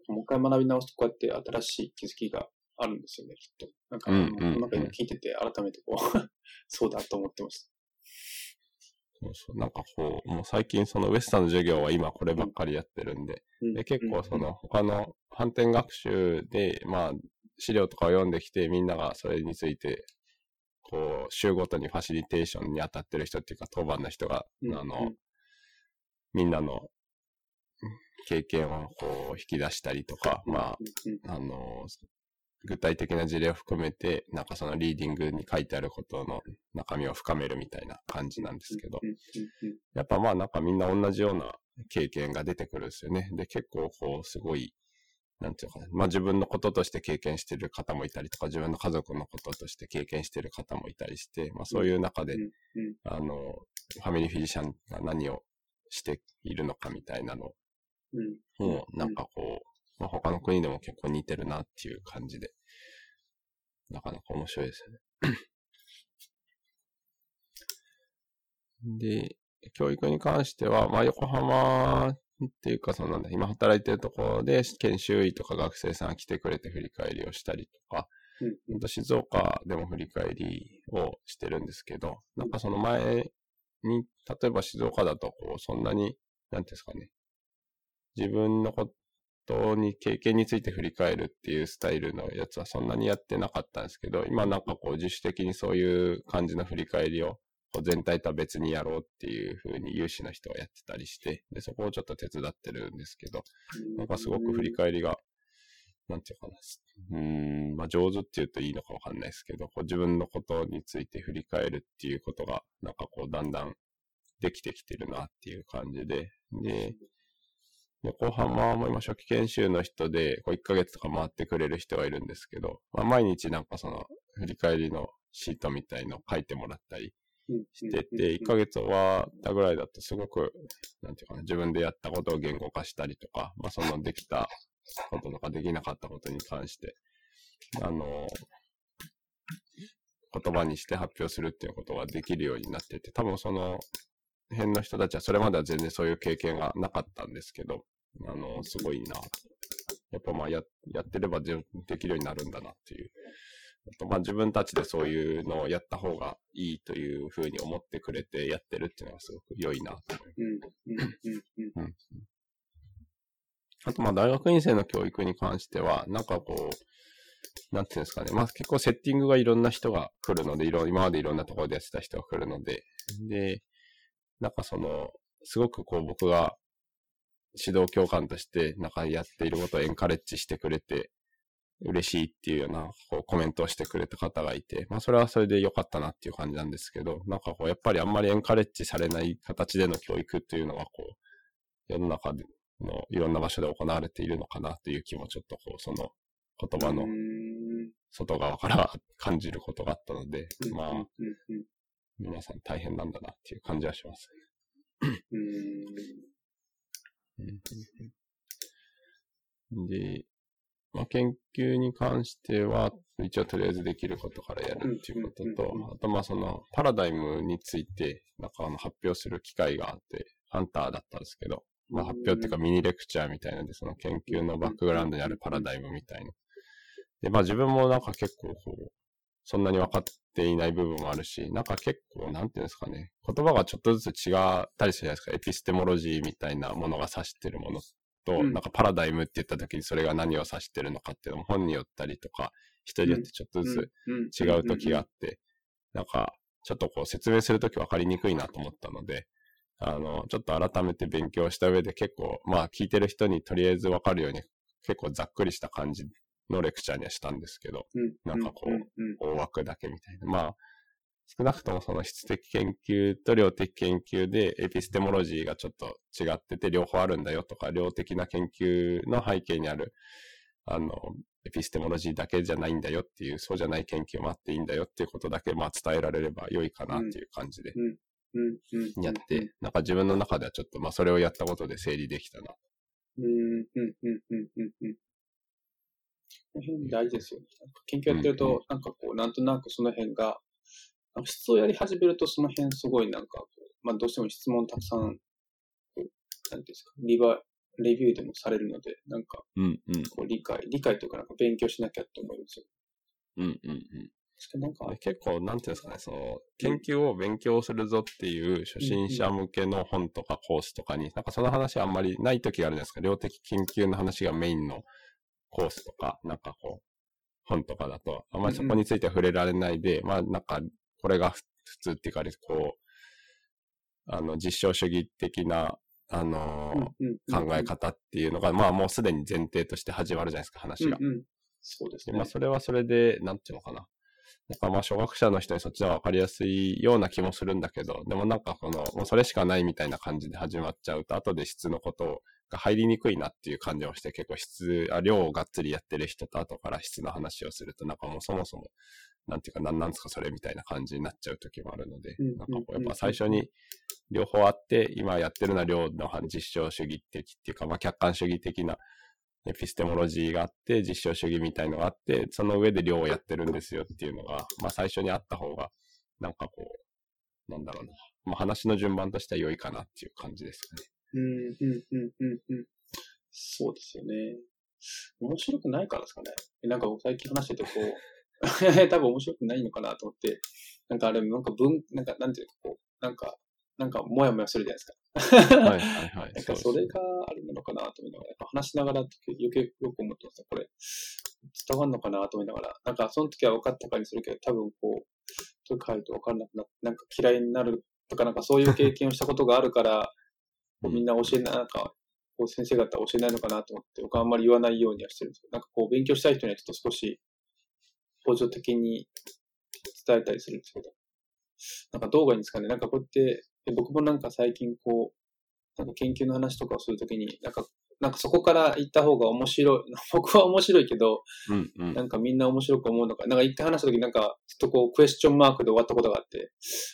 もう一回学び直すとこうやって新しい気づきがあるんですよね、きっと。なんか、うんうんうん、なんか今聞いてて改めてこう そうだと思ってました。そうそう。なんかこう、もう最近そのウエスタンの授業は今こればっかりやってるんで、うん、で結構その他の反転学習で、まあ資料とかを読んできてみんながそれについて、こう、週ごとにファシリテーションに当たってる人っていうか当番の人が、うん、あの、みんなの経験をこう引き出したりとか、まあ、あの、具体的な事例を含めて、なんかそのリーディングに書いてあることの中身を深めるみたいな感じなんですけど、やっぱまあなんかみんな同じような経験が出てくるんですよね。で、結構こうすごい、なんていうかな、まあ自分のこととして経験してる方もいたりとか、自分の家族のこととして経験してる方もいたりして、まあそういう中で、あの、ファミリーフィジシャンが何をしているのかみたいなの。を、なんかこう、まあ、他の国でも結構似てるなっていう感じで、なかなか面白いですよね。で、教育に関しては、まあ、横浜っていうか、そのなんだ、今働いてるところで、研修医とか学生さん来てくれて振り返りをしたりとか、うん、静岡でも振り返りをしてるんですけど、なんかその前に、例えば静岡だと、こう、そんなに、なんですかね、自分のこトに経験について振り返るっていうスタイルのやつはそんなにやってなかったんですけど、今なんかこう自主的にそういう感じの振り返りを全体とは別にやろうっていう風に有志の人がやってたりして、で、そこをちょっと手伝ってるんですけど、なんかすごく振り返りが、なんていうかな、うん、まあ上手って言うといいのかわかんないですけど、こう自分のことについて振り返るっていうことが、なんかこうだんだんできてきてるなっていう感じで、で、横浜も今初期研修の人で、こう1ヶ月とか回ってくれる人がいるんですけど、まあ、毎日なんかその振り返りのシートみたいの書いてもらったりしてて、1ヶ月終わったぐらいだとすごく、なんていうかな、自分でやったことを言語化したりとか、まあそのできたこととかできなかったことに関して、あの、言葉にして発表するっていうことができるようになってて、多分その辺の人たちはそれまでは全然そういう経験がなかったんですけど、あの、すごいな。やっぱまあや、やってればできるようになるんだなっていう。まあ自分たちでそういうのをやった方がいいというふうに思ってくれてやってるっていうのはすごく良いなと思います。あとまあ大学院生の教育に関しては、なん。かこう、なん。ていうん。ですかね。まあ結構セッティングがいろん。な人が来るので、いろ、今までいろん。なところでやってた人が来るので、で、なん。かその、すごくこう僕が指導教官としてなん。かやっていることをエンカレッジしてくれて、嬉しいっていうようなこうコメントをしてくれた方がいて、まあそれはそれで良かったなっていう感じなんですけど、なんかこうやっぱりあんまりエンカレッジされない形での教育っていうのがこう、世の中のいろんな場所で行われているのかなという気もちょっとこう、その言葉の外側から感じることがあったので、まあ、皆さん。大変なん。だなっていう感じはしますね。で、まあ、研究に関しては、一応とりあえずできることからやるっていうことと、あとまあそのパラダイムについて、なんかあの発表する機会があって、ハンターだったんですけど、まあ発表っていうかミニレクチャーみたいなんで、その研究のバックグラウンドにあるパラダイムみたいな。で、まあ自分もなんか結構こう、そんなに分かっていない部分もあるし、なんか結構、なんていうんですかね、言葉がちょっとずつ違ったりするじゃないですか。エピステモロジーみたいなものが指してるものと、うん、なんかパラダイムって言った時にそれが何を指してるのかっていうのも本によったりとか、人によってちょっとずつ違う時があって、なんか、ちょっとこう説明するとき分かりにくいなと思ったので、あの、ちょっと改めて勉強した上で結構、まあ聞いてる人にとりあえず分かるように結構ざっくりした感じのレクチャーにはしたんですけど、なんかこう、大枠だけみたいな。まあ、少なくともその質的研究と量的研究でエピステモロジーがちょっと違ってて両方あるんだよとか、量的な研究の背景にある、あの、エピステモロジーだけじゃないんだよっていう、そうじゃない研究もあっていいんだよっていうことだけ、まあ伝えられれば良いかなっていう感じで、やって、なんか自分の中ではちょっと、まあそれをやったことで整理できたな。うん、うん、うん、うん、うん、うん。この辺大事ですよね。研究やってると、なんかこう、なんとなくその辺が、質をやり始めるとその辺すごいなんかまあどうしても質問たくさん、なんていうんですか、リバ、レビューでもされるので、なんか、うんうん、こう理解、理解というかなんか勉強しなきゃって思いますよ。うんうんうん。なんか。結構、なんていうんですかね、その、研究を勉強するぞっていう初心者向けの本とかコースとかに、なんかその話あんまりない時があるじゃないですか。量的研究の話がメインのコースとか、なんかこう、本とかだと、あんまりそこについて触れられないで、まあなんか、これが普通っていうか、こう、あの、実証主義的な、あのー、考え方っていうのが、まあもうすでに前提として始まるじゃないですか、話が。うんうん、そうですね。まあそれはそれで、なんていうのかな。なんかまあ、初学者の人にそっちは分かりやすいような気もするんだけど、でもなんかこの、もうそれしかないみたいな感じで始まっちゃうと、後で質のことが入りにくいなっていう感じをして、結構質、あ量をがっつりやってる人と後から質の話をすると、なんかもうそもそも、なんていうか、なんなんですかそれみたいな感じになっちゃう時もあるので、なんかこうやっぱ最初に両方あって、今やってるのは量の実証主義的っていうか、まあ客観主義的なエピステモロジーがあって、実証主義みたいのがあって、その上で量をやってるんですよっていうのが、まあ最初にあった方が、なんかこう、なんだろうな。まあ話の順番としては良いかなっていう感じですかね。うん、うん、うん、うん、うん。そうですよね。面白くないからですかね。なんか最近話しててこう、多分面白くないのかなと思って、なんかあれ、なんか文、なんか、なんていうかこう、なんか、なんか、もやもやするじゃないですか。はいはいはい。なんか、それがあれなのかなと思いながら、話しながら余計よく思ってました。これ、伝わるのかなと思いながら、なんか、その時は分かったかにするけど、多分こう、と書いて分かんなくなって、なんか嫌いになるとか、なんかそういう経験をしたことがあるから、こうみんな教えない、なんか、こう先生方教えないのかなと思って、僕はあんまり言わないようにはしてるんですけど、なんかこう、勉強したい人にはちょっと少し、補助的に伝えたりするんですけど、なんかどうがいいんですかね。なんかこうやって、僕もなんか最近こう、なんか研究の話とかをするときに、なんか、なんかそこから行った方が面白い。僕は面白いけど、うんうん、なんかみんな面白く思うのか。なんか一回話したときになんか、ちょっとこう、クエスチョンマークで終わったことがあって、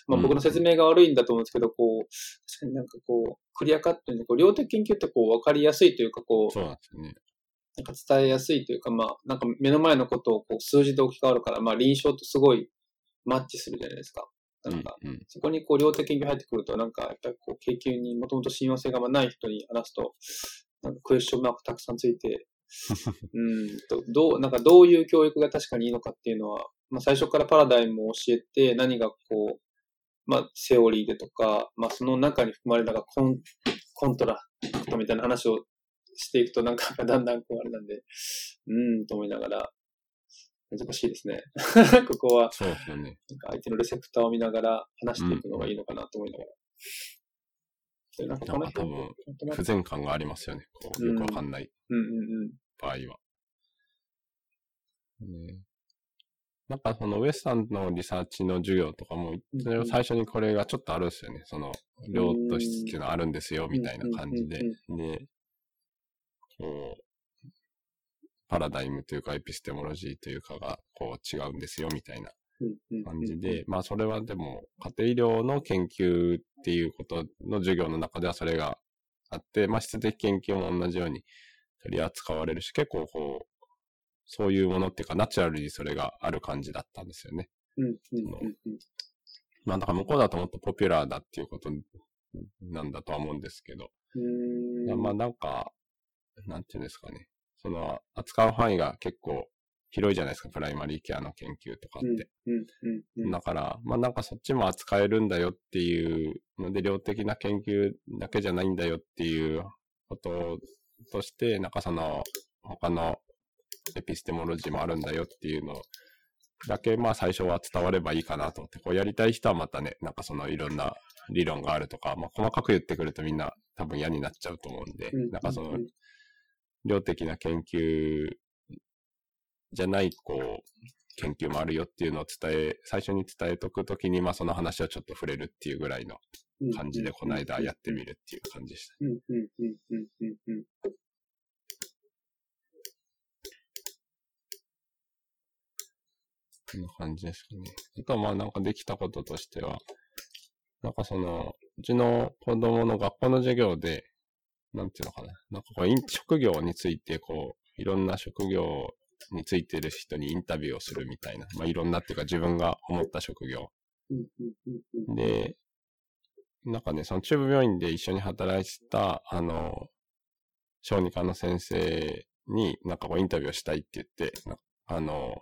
まあ僕の説明が悪いんだと思うんですけど、こう、確かになんかこう、クリアカットに、こう、量的研究ってこう、わかりやすいというか、こう、そうなんですね。なんか伝えやすいというか、まあ、なんか目の前のことをこう数字で置き換わるから、まあ臨床とすごいマッチするじゃないですか。なんか、そこにこう、量的研究入ってくると、なんか、やっぱりこう、研究にもともと信用性がない人に話すと、なんかクエスチョンマークたくさんついて、うんと、どう、なんかどういう教育が確かにいいのかっていうのは、まあ最初からパラダイムを教えて、何がこう、まあセオリーでとか、まあその中に含まれたコン construct みたいな話をしていくと、なんか だんだんこうあれなんで、うんと思いながら、難しいですね。ここは、そうですよね。なんか相手のレセプターを見ながら話していくのがいいのかなと思いながら。でなんかこの辺多分、不全感がありますよね。こうよくわかんない場合は。ね、なんかそのウエスタンのリサーチの授業とかも、最初にこれがちょっとあるんですよね。その、量と質っていうのはあるんですよ、みたいな感じで。で、こう、パラダイムというかエピステモロジーというかがこう違うんですよみたいな感じで、まあそれはでも家庭医療の研究っていうことの授業の中ではそれがあって、まあ質的研究も同じように取り扱われるし、結構こう、そういうものっていうかナチュラルにそれがある感じだったんですよね。まあだから向こうだともっとポピュラーだっていうことなんだとは思うんですけど、まあなんか、なんていうんですかね。その、扱う範囲が結構広いじゃないですか、プライマリーケアの研究とかって。だから、まあなんかそっちも扱えるんだよっていうので、量的な研究だけじゃないんだよっていうこととして、なんかその、他のエピステモロジーもあるんだよっていうのだけ、まあ最初は伝わればいいかなと思って、こうやりたい人はまたね、なんかそのいろんな理論があるとか、まあ細かく言ってくるとみんな多分嫌になっちゃうと思うんで、なんかその、量的な研究じゃない、こう、研究もあるよっていうのを伝え、最初に伝えとくときに、まあその話をちょっと触れるっていうぐらいの感じで、この間やってみるっていう感じでした。こんな感じですかね。あとはまあなんかできたこととしては、なんかその、うちの子供の学校の授業で、なんていうのかな。なんかこう、職業について、こう、いろんな職業についてる人にインタビューをするみたいな。まあいろんなっていうか自分が思った職業。で、なんかね、その中部病院で一緒に働いてた、あの、小児科の先生になんかこうインタビューをしたいって言って、あの、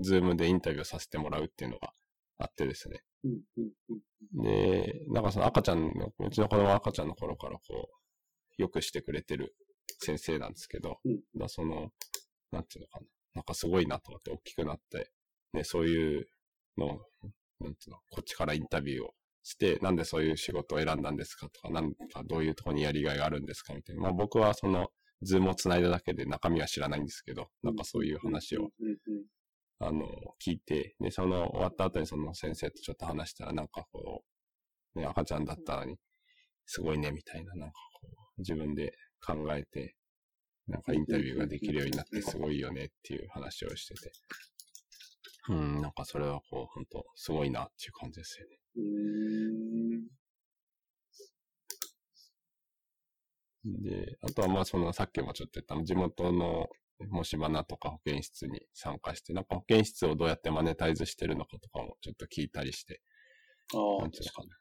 ズームでインタビューさせてもらうっていうのがあってですね。で、なんかその赤ちゃんの、うちの子供赤ちゃんの頃からこう、よくしてくれてる先生なんですけど、うんだその、なんていうのかな。なんかすごいなと思って大きくなって、ね、そういうのを、なんていうの、こっちからインタビューをして、なんでそういう仕事を選んだんですかとか、なんかどういうところにやりがいがあるんですかみたいな。まあ僕はその、ズームをつないだだけで中身は知らないんですけど、なんかそういう話をあの、聞いて、で、その終わった後にその先生とちょっと話したら、なんかこう、ね、赤ちゃんだったのに、すごいね、みたいな、なんか自分で考えて、なんかインタビューができるようになってすごいよねっていう話をしてて、うん、なんかそれはこう、本当すごいなっていう感じですよね。うん。で、あとはまあそのさっきもちょっと言った地元の模試花とか保健室に参加して、なんか保健室をどうやってマネタイズしてるのかとかもちょっと聞いたりして、ああなんていうのかな。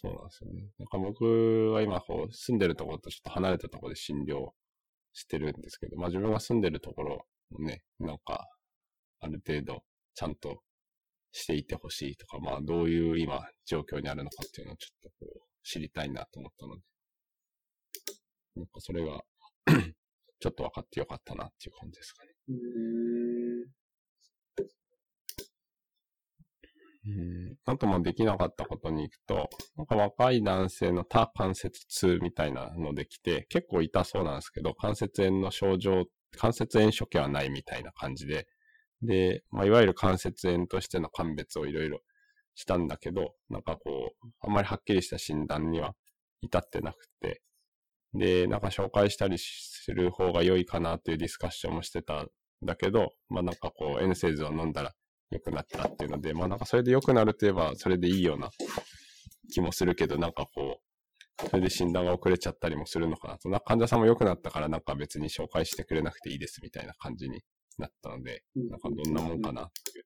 そうなんですよね。なんか僕は今こう住んでるところとちょっと離れたところで診療してるんですけど、まあ自分が住んでるところもね、なんかある程度ちゃんとしていてほしいとか、まあどういう今状況にあるのかっていうのをちょっとこう知りたいなと思ったので、なんかそれが ちょっと分かってよかったなっていう感じですかね。うん。あともできなかったことに行くと、なんか若い男性の多関節痛みたいなので来て、結構痛そうなんですけど、関節炎の症状、関節炎初期はないみたいな感じで、で、まあ、いわゆる関節炎としての鑑別をいろいろしたんだけど、なんかこう、あんまりはっきりした診断には至ってなくて、で、なんか紹介したりする方が良いかなというディスカッションもしてたんだけど、まあなんかこう、エンセーズを飲んだら良くなったっていうので、まあなんかそれで良くなるといえば、それでいいような気もするけど、なんかこう、それで診断が遅れちゃったりもするのかなと。な患者さんも良くなったからなんか別に紹介してくれなくていいですみたいな感じになったので、なんかどんなもんかなっていう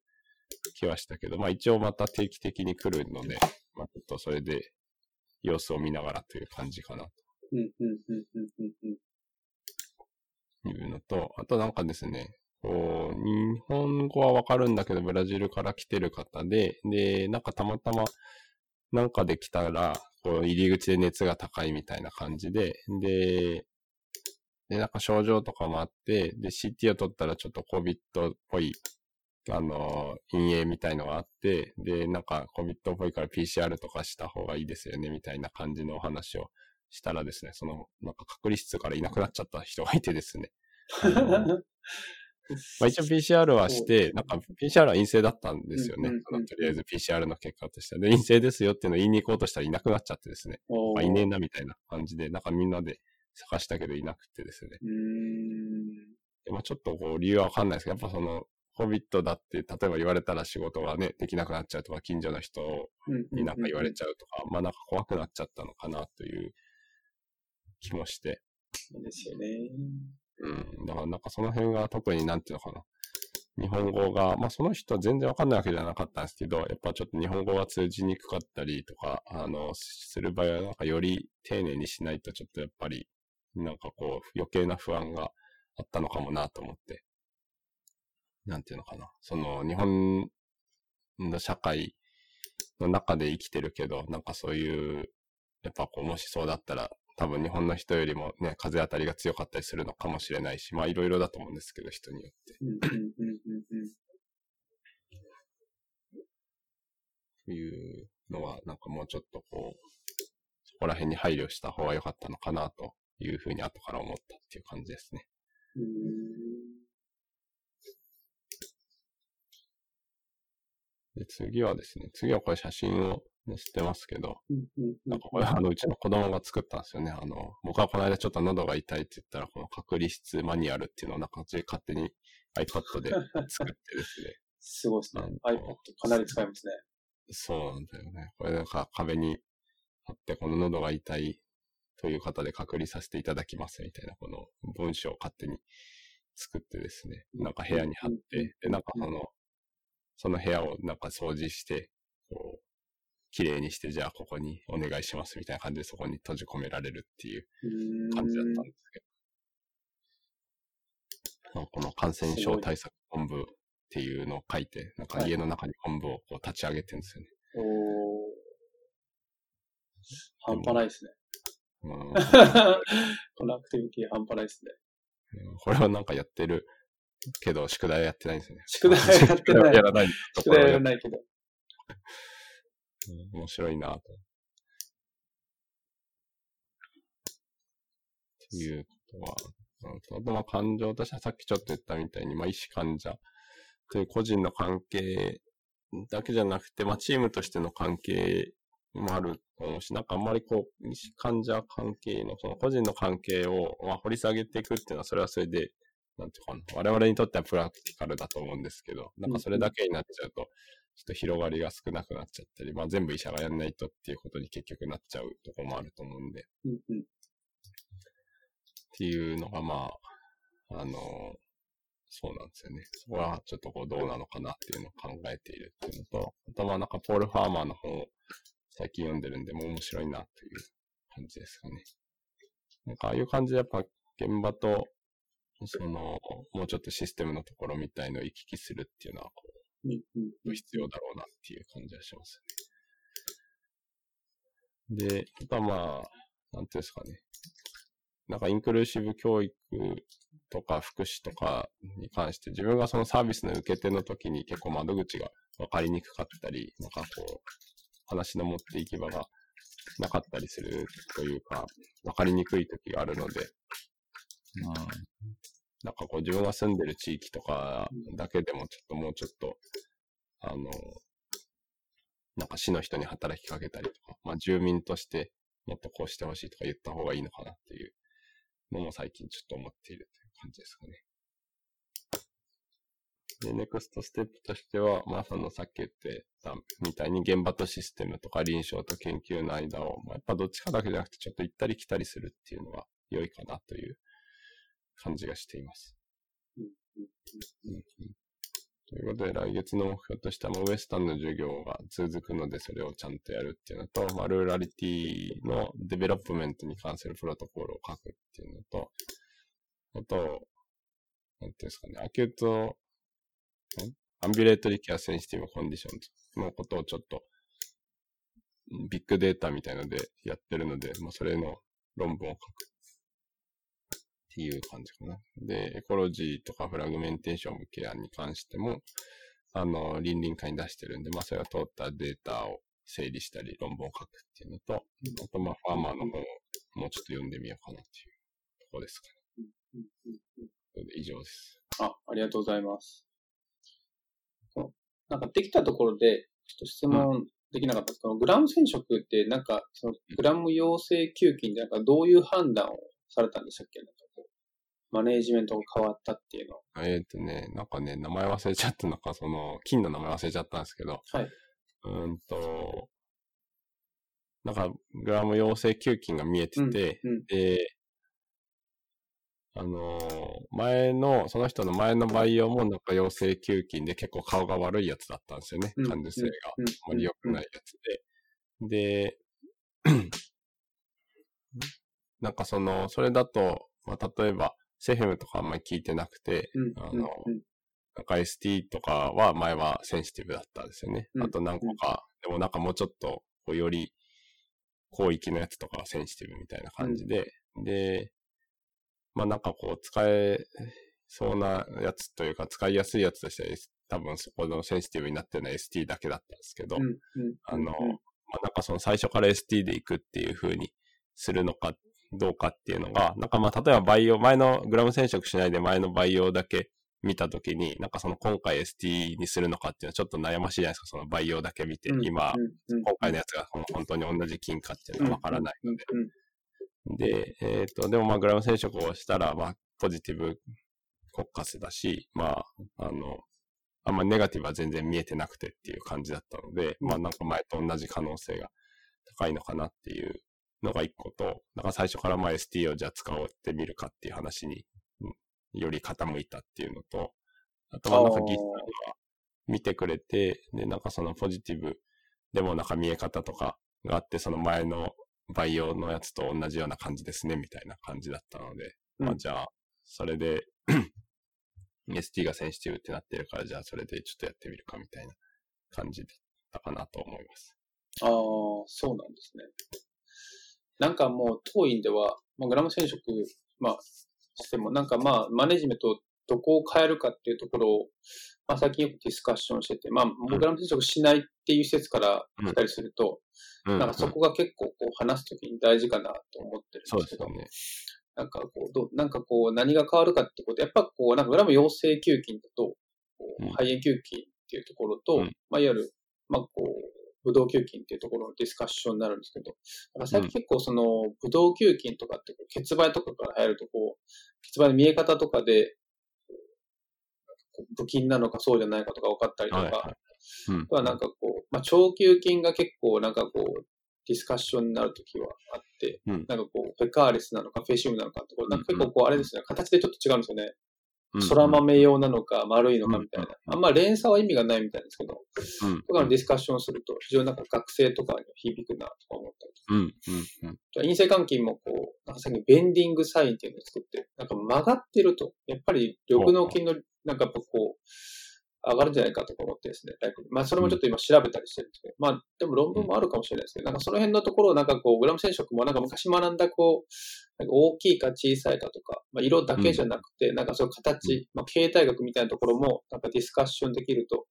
気はしたけど、まあ一応また定期的に来るので、まあちょっとそれで様子を見ながらという感じかなうん、うん、うん、うん、うん、うん。というのと、あとなんかですね、日本語はわかるんだけど、ブラジルから来てる方で、で、なんかたまたま、なんかで来たら、こう、入り口で熱が高いみたいな感じで、で、で、なんか症状とかもあって、で、CT を取ったらちょっと COVID っぽい、あの、陰影みたいのがあって、で、なんか COVID っぽいから PCR とかした方がいいですよね、みたいな感じのお話をしたらですね、その、なんか隔離室からいなくなっちゃった人がいてですね、まあ、一応 PCR はして、なんか PCR は陰性だったんですよね。とりあえず PCR の結果としては。で、陰性ですよっていうのを言いに行こうとしたらいなくなっちゃってですね。まあ、いねえなみたいな感じで、なんかみんなで探したけどいなくてですね。まあ、ちょっとこう理由はわかんないですけど、やっぱその、COVID だって、例えば言われたら仕事がね、できなくなっちゃうとか、近所の人になんか言われちゃうとか、まあなんか怖くなっちゃったのかなという気もして。そうですよね。うん。だからなんかその辺が特になんていうのかな。日本語が、まあその人は全然わかんないわけじゃなかったんですけど、やっぱちょっと日本語が通じにくかったりとか、あの、する場合はなんかより丁寧にしないとちょっとやっぱり、なんかこう余計な不安があったのかもなと思って。なんていうのかな。その日本の社会の中で生きてるけど、なんかそういう、やっぱこうもしそうだったら多分日本の人よりもね、風当たりが強かったりするのかもしれないし、まあいろいろだと思うんですけど、人によって。というのは、なんかもうちょっとこう、そこら辺に配慮した方が良かったのかなというふうに後から思ったっていう感じですね。で、次はですね、次はこれ写真を載せてますけど、なんかこれあの、うちの子供が作ったんですよね。あの、僕はこの間ちょっと喉が痛いって言ったら、この隔離室マニュアルっていうのをなんか勝手に iPad で作ってですね。すごいですね iPad かなり使いますね。そうなんだよね。これなんか壁に貼って、この喉が痛いという方で隔離させていただきますみたいな、この文章を勝手に作ってですね。なんか部屋に貼って、で、なんかその、その部屋をなんか掃除して、こう、綺麗にして、じゃあここにお願いしますみたいな感じでそこに閉じ込められるっていう感じだったんん。ですけど。この感染症対策本部っていうのを書いて、なんか家の中に本部をこう立ち上げてるんですよね。おー半端ないですね。うんこのアクティビティ半端ないですね。うんこれはなんかやってるけど、宿題はやってないんですよね。宿題はやってない宿題はやらないと宿題はやらないけど。うん面白いなと。っていうことは、うん、あとまあ感情としてはさっきちょっと言ったみたいに、まあ医師患者という個人の関係だけじゃなくて、まあチームとしての関係もあると思うし、なんかあんまりこう、医師患者関係の、その個人の関係を、まあ、掘り下げていくっていうのは、それはそれで、なんていうかな、我々にとってはプラクティカルだと思うんですけど、なんかそれだけになっちゃうと、ちょっと広がりが少なくなっちゃったり、まあ全部医者がやんないとっていうことに結局なっちゃうところもあると思うんで、っうんうんていうのがまあ、あのそうなんですよね。そこはちょっとこうどうなのかなっていうのを考えているっていうのと、あとまあなんかポール・ファーマーの本を最近読んでるんで、もう面白いなという感じですかね。なんかああいう感じでやっぱ現場と、その、もうちょっとシステムのところみたいのを行き来するっていうのは、必要だろうなっていう感じはしますね。で、あとはまあ、なんていうんですかね。なんかインクルーシブ教育とか福祉とかに関して自分がそのサービスの受け手の時に結構窓口が分かりにくかったり、なんかこう、話の持っていき場がなかったりするというか、分かりにくい時があるので、なんかこう自分が住んでる地域とかだけでもちょっともうちょっと、あの、なんか市の人に働きかけたりとか、まあ住民としてもっとこうしてほしいとか言った方がいいのかなっていうのも最近ちょっと思っているという感じですかね。で、ネクストステップとしては、まあそのさっき言ってたみたいに現場とシステムとか臨床と研究の間を、まあ、やっぱどっちかだけじゃなくてちょっと行ったり来たりするっていうのが良いかなという感じがしています。ということで、来月の目標としては、 Western の授業が続くので、それをちゃんとやるっていうのと、まあ、 rurality の development に関するプロトコルを書くっていうのと、あと、なんていうんですかね、 acute、ambulatory care sensitive condition のことをちょっと、ビッグデータみたいのでやってるので、まあ、それの論文を書くっていう感じかな。で、エコロジーとかフラグメンテーションケアに関しても、あの、倫理会に出してるんで、まあ、それが通ったデータを整理したり、論文を書くっていうのと、あと、まあ、ファーマーの本をもうちょっと読んでみようかなっていうとこですかね。以上です。あ、ありがとうございます。なんかできたところで、ちょっと質問できなかったですけど、グラム染色って、なんか、そのグラム陽性球菌で、なんかどういう判断をされたんでしたっけ？なんマネージメントが変わったっていうのは。えっ、とね、なんかね、名前忘れちゃった、なんかその、金の名前忘れちゃったんですけど、はい。うーんと、なんか、グラム陽性球菌が見えてて、うん。で、あのー前の、その人の前の培養もなんか陽性球菌で結構顔が悪いやつだったんですよね。うん感受性がうんあまり良くないやつで。で、なんかその、それだと、まあ、例えば、セフェムとかあんまり効いてなくて、うん。あのうんうんなんか ST とかは前はセンシティブだったんですよね。うんあと何個か、でもなんかもうちょっと、こうより広域のやつとかはセンシティブみたいな感じで、で、まあなんかこう使えそうなやつというか使いやすいやつとしては、多分そこのセンシティブになってるのは ST だけだったんですけど、あの、まうんあ、なんかその最初から ST で行くっていう風にするのかどうかっていうのが、なんかまあ例えば培養、前のグラム染色しないで前の培養だけ見たときに、なんかその今回 ST にするのかっていうのはちょっと悩ましいじゃないですか、その培養だけ見て、今、今回のやつが本当に同じ菌かっていうのはわからないので。で、えっ、ー、と、でもまあグラム染色をしたら、まあポジティブ骨活だし、まあ、あの、あんまネガティブは全然見えてなくてっていう感じだったので、まあなんか前と同じ可能性が高いのかなっていうのが一個と、なんか最初からまあ ST をじゃあ使おうってみるかっていう話に、より傾いたっていうのと、あとはなんかギターが見てくれて、で、なんかそのポジティブでもなんか見え方とかがあって、その前の培養のやつと同じような感じですね、みたいな感じだったので、うん、まあじゃあ、それで ST がセンシティブってなってるから、じゃあそれでちょっとやってみるかみたいな感じだったかなと思います。ああ、そうなんですね。なんかもう当院では、まあ、グラム染色、まあ、しても、なんかまあ、マネジメントどこを変えるかっていうところを、まあ、最近よくディスカッションしてて、まあ、グラム染色しないっていう施設から来たりすると、うん、なんかそこが結構こう話すときに大事かなと思ってるんですけど、ね、なんかこう、どなんかこう、何が変わるかってこと、やっぱこう、なんかグラム陽性球菌だと、うん、肺炎球菌っていうところと、うん、まあ、いわゆる、まあこう、ブドウ球菌っていうところのディスカッションになるんですけど、最近結構その、ブドウ球菌とかって血梅とかから入るとこう、血梅の見え方とかで、不菌なのかそうじゃないかとか分かったりとか、はいはい。うん、なんかこう、まあ、腸球菌が結構なんかこう、ディスカッションになるときはあって、うん、なんかこう、フェカーレスなのかフェシウムなのかってこれ、なんか結構こう、あれですね、形でちょっと違うんですよね。空豆用なのか丸いのかみたいな。あんま連鎖は意味がないみたいですけど、うん、とかのディスカッションすると、非常になんか学生とかに響くなとか思ったりとか。陰性換金もこう、なんか最近ベンディングサインっていうのを作って、なんか曲がってると、やっぱり緑脳筋の、なんかやっぱこう、上がるんじゃないかとか思ってですね、まあ、それもちょっと今調べたりしてるんですけど、まあ、でも論文もあるかもしれないですけど、なんかその辺のところをなんかこう、グラム染色もなんか昔学んだこう、なんか大きいか小さいかとか、まあ、色だけじゃなくて、なんかそういう形、まあ、形態学みたいなところも、なんかディスカッションできると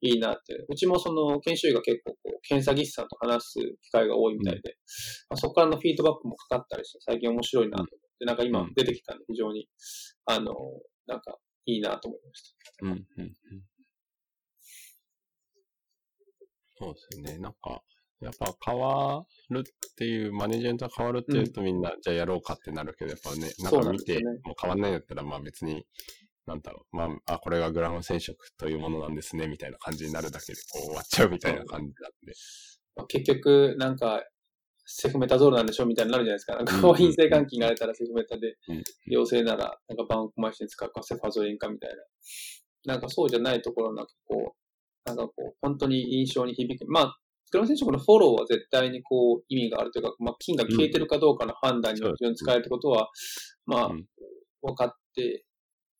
いいなって。うちもその研修医が結構こう、検査技師さんと話す機会が多いみたいで、まあ、そこからのフィードバックもかかったりして、最近面白いなと思って、なんか今出てきたんで非常に、あの、なんかいいなと思いました。うん、うん、うん。そうですね。なんか、やっぱ変わるっていう、マネジメントが変わるっていうとみんな、じゃあやろうかってなるけど、やっぱね、なんか見て、もう変わんないんだったら、まあ別に、なんだろう、まあ、あ、これがグラム染色というものなんですね、みたいな感じになるだけで、こう終わっちゃうみたいな感じなんで。まあ、結局、なんか、セフメタゾールなんでしょみたいになるじゃないですか。なんか、陰性換気があれたらセフメタで、陽性なら、なんかバンコマイシン使うかセファゾリンかみたいな。なんかそうじゃないところなんかこう、なんかこう、本当に印象に響く。まあ、スクラム選手のフォローは絶対にこう意味があるというか、まあ、金が消えてるかどうかの判断に非常に使えるってことは、まあ、分かって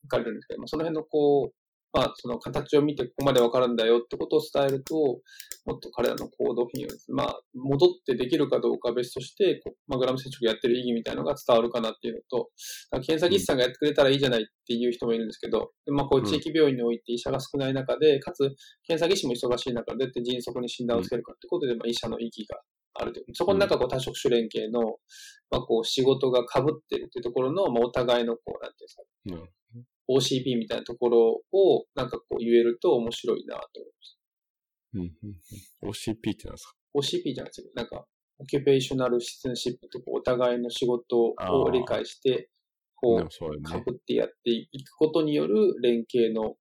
いかれるんですけど、まあ、その辺のこう、まあ、その形を見てここまでわかるんだよってことを伝えると、もっと彼らの行動変容です。まあ、戻ってできるかどうかは別として、まあ、グラム接触やってる意義みたいなのが伝わるかなっていうのと、検査技師さんがやってくれたらいいじゃないっていう人もいるんですけど、まあ、こういう地域病院において医者が少ない中で、かつ、検査技師も忙しい中で迅速に診断をつけるかってことで、まあ、医者の意義があるという。そこの中、こう、多職種連携の、まあ、こう、仕事が被っているというところの、まあ、お互いの、こう、なんていうんですか、OCP みたいなところをなんかこう言えると面白いなと思いました。うんうん、OCP って何ですか ?OCP じゃなくて、なんか、オキュペーショナルシティンシップとお互いの仕事を理解して、こう、かぶってやっていくことによる連携の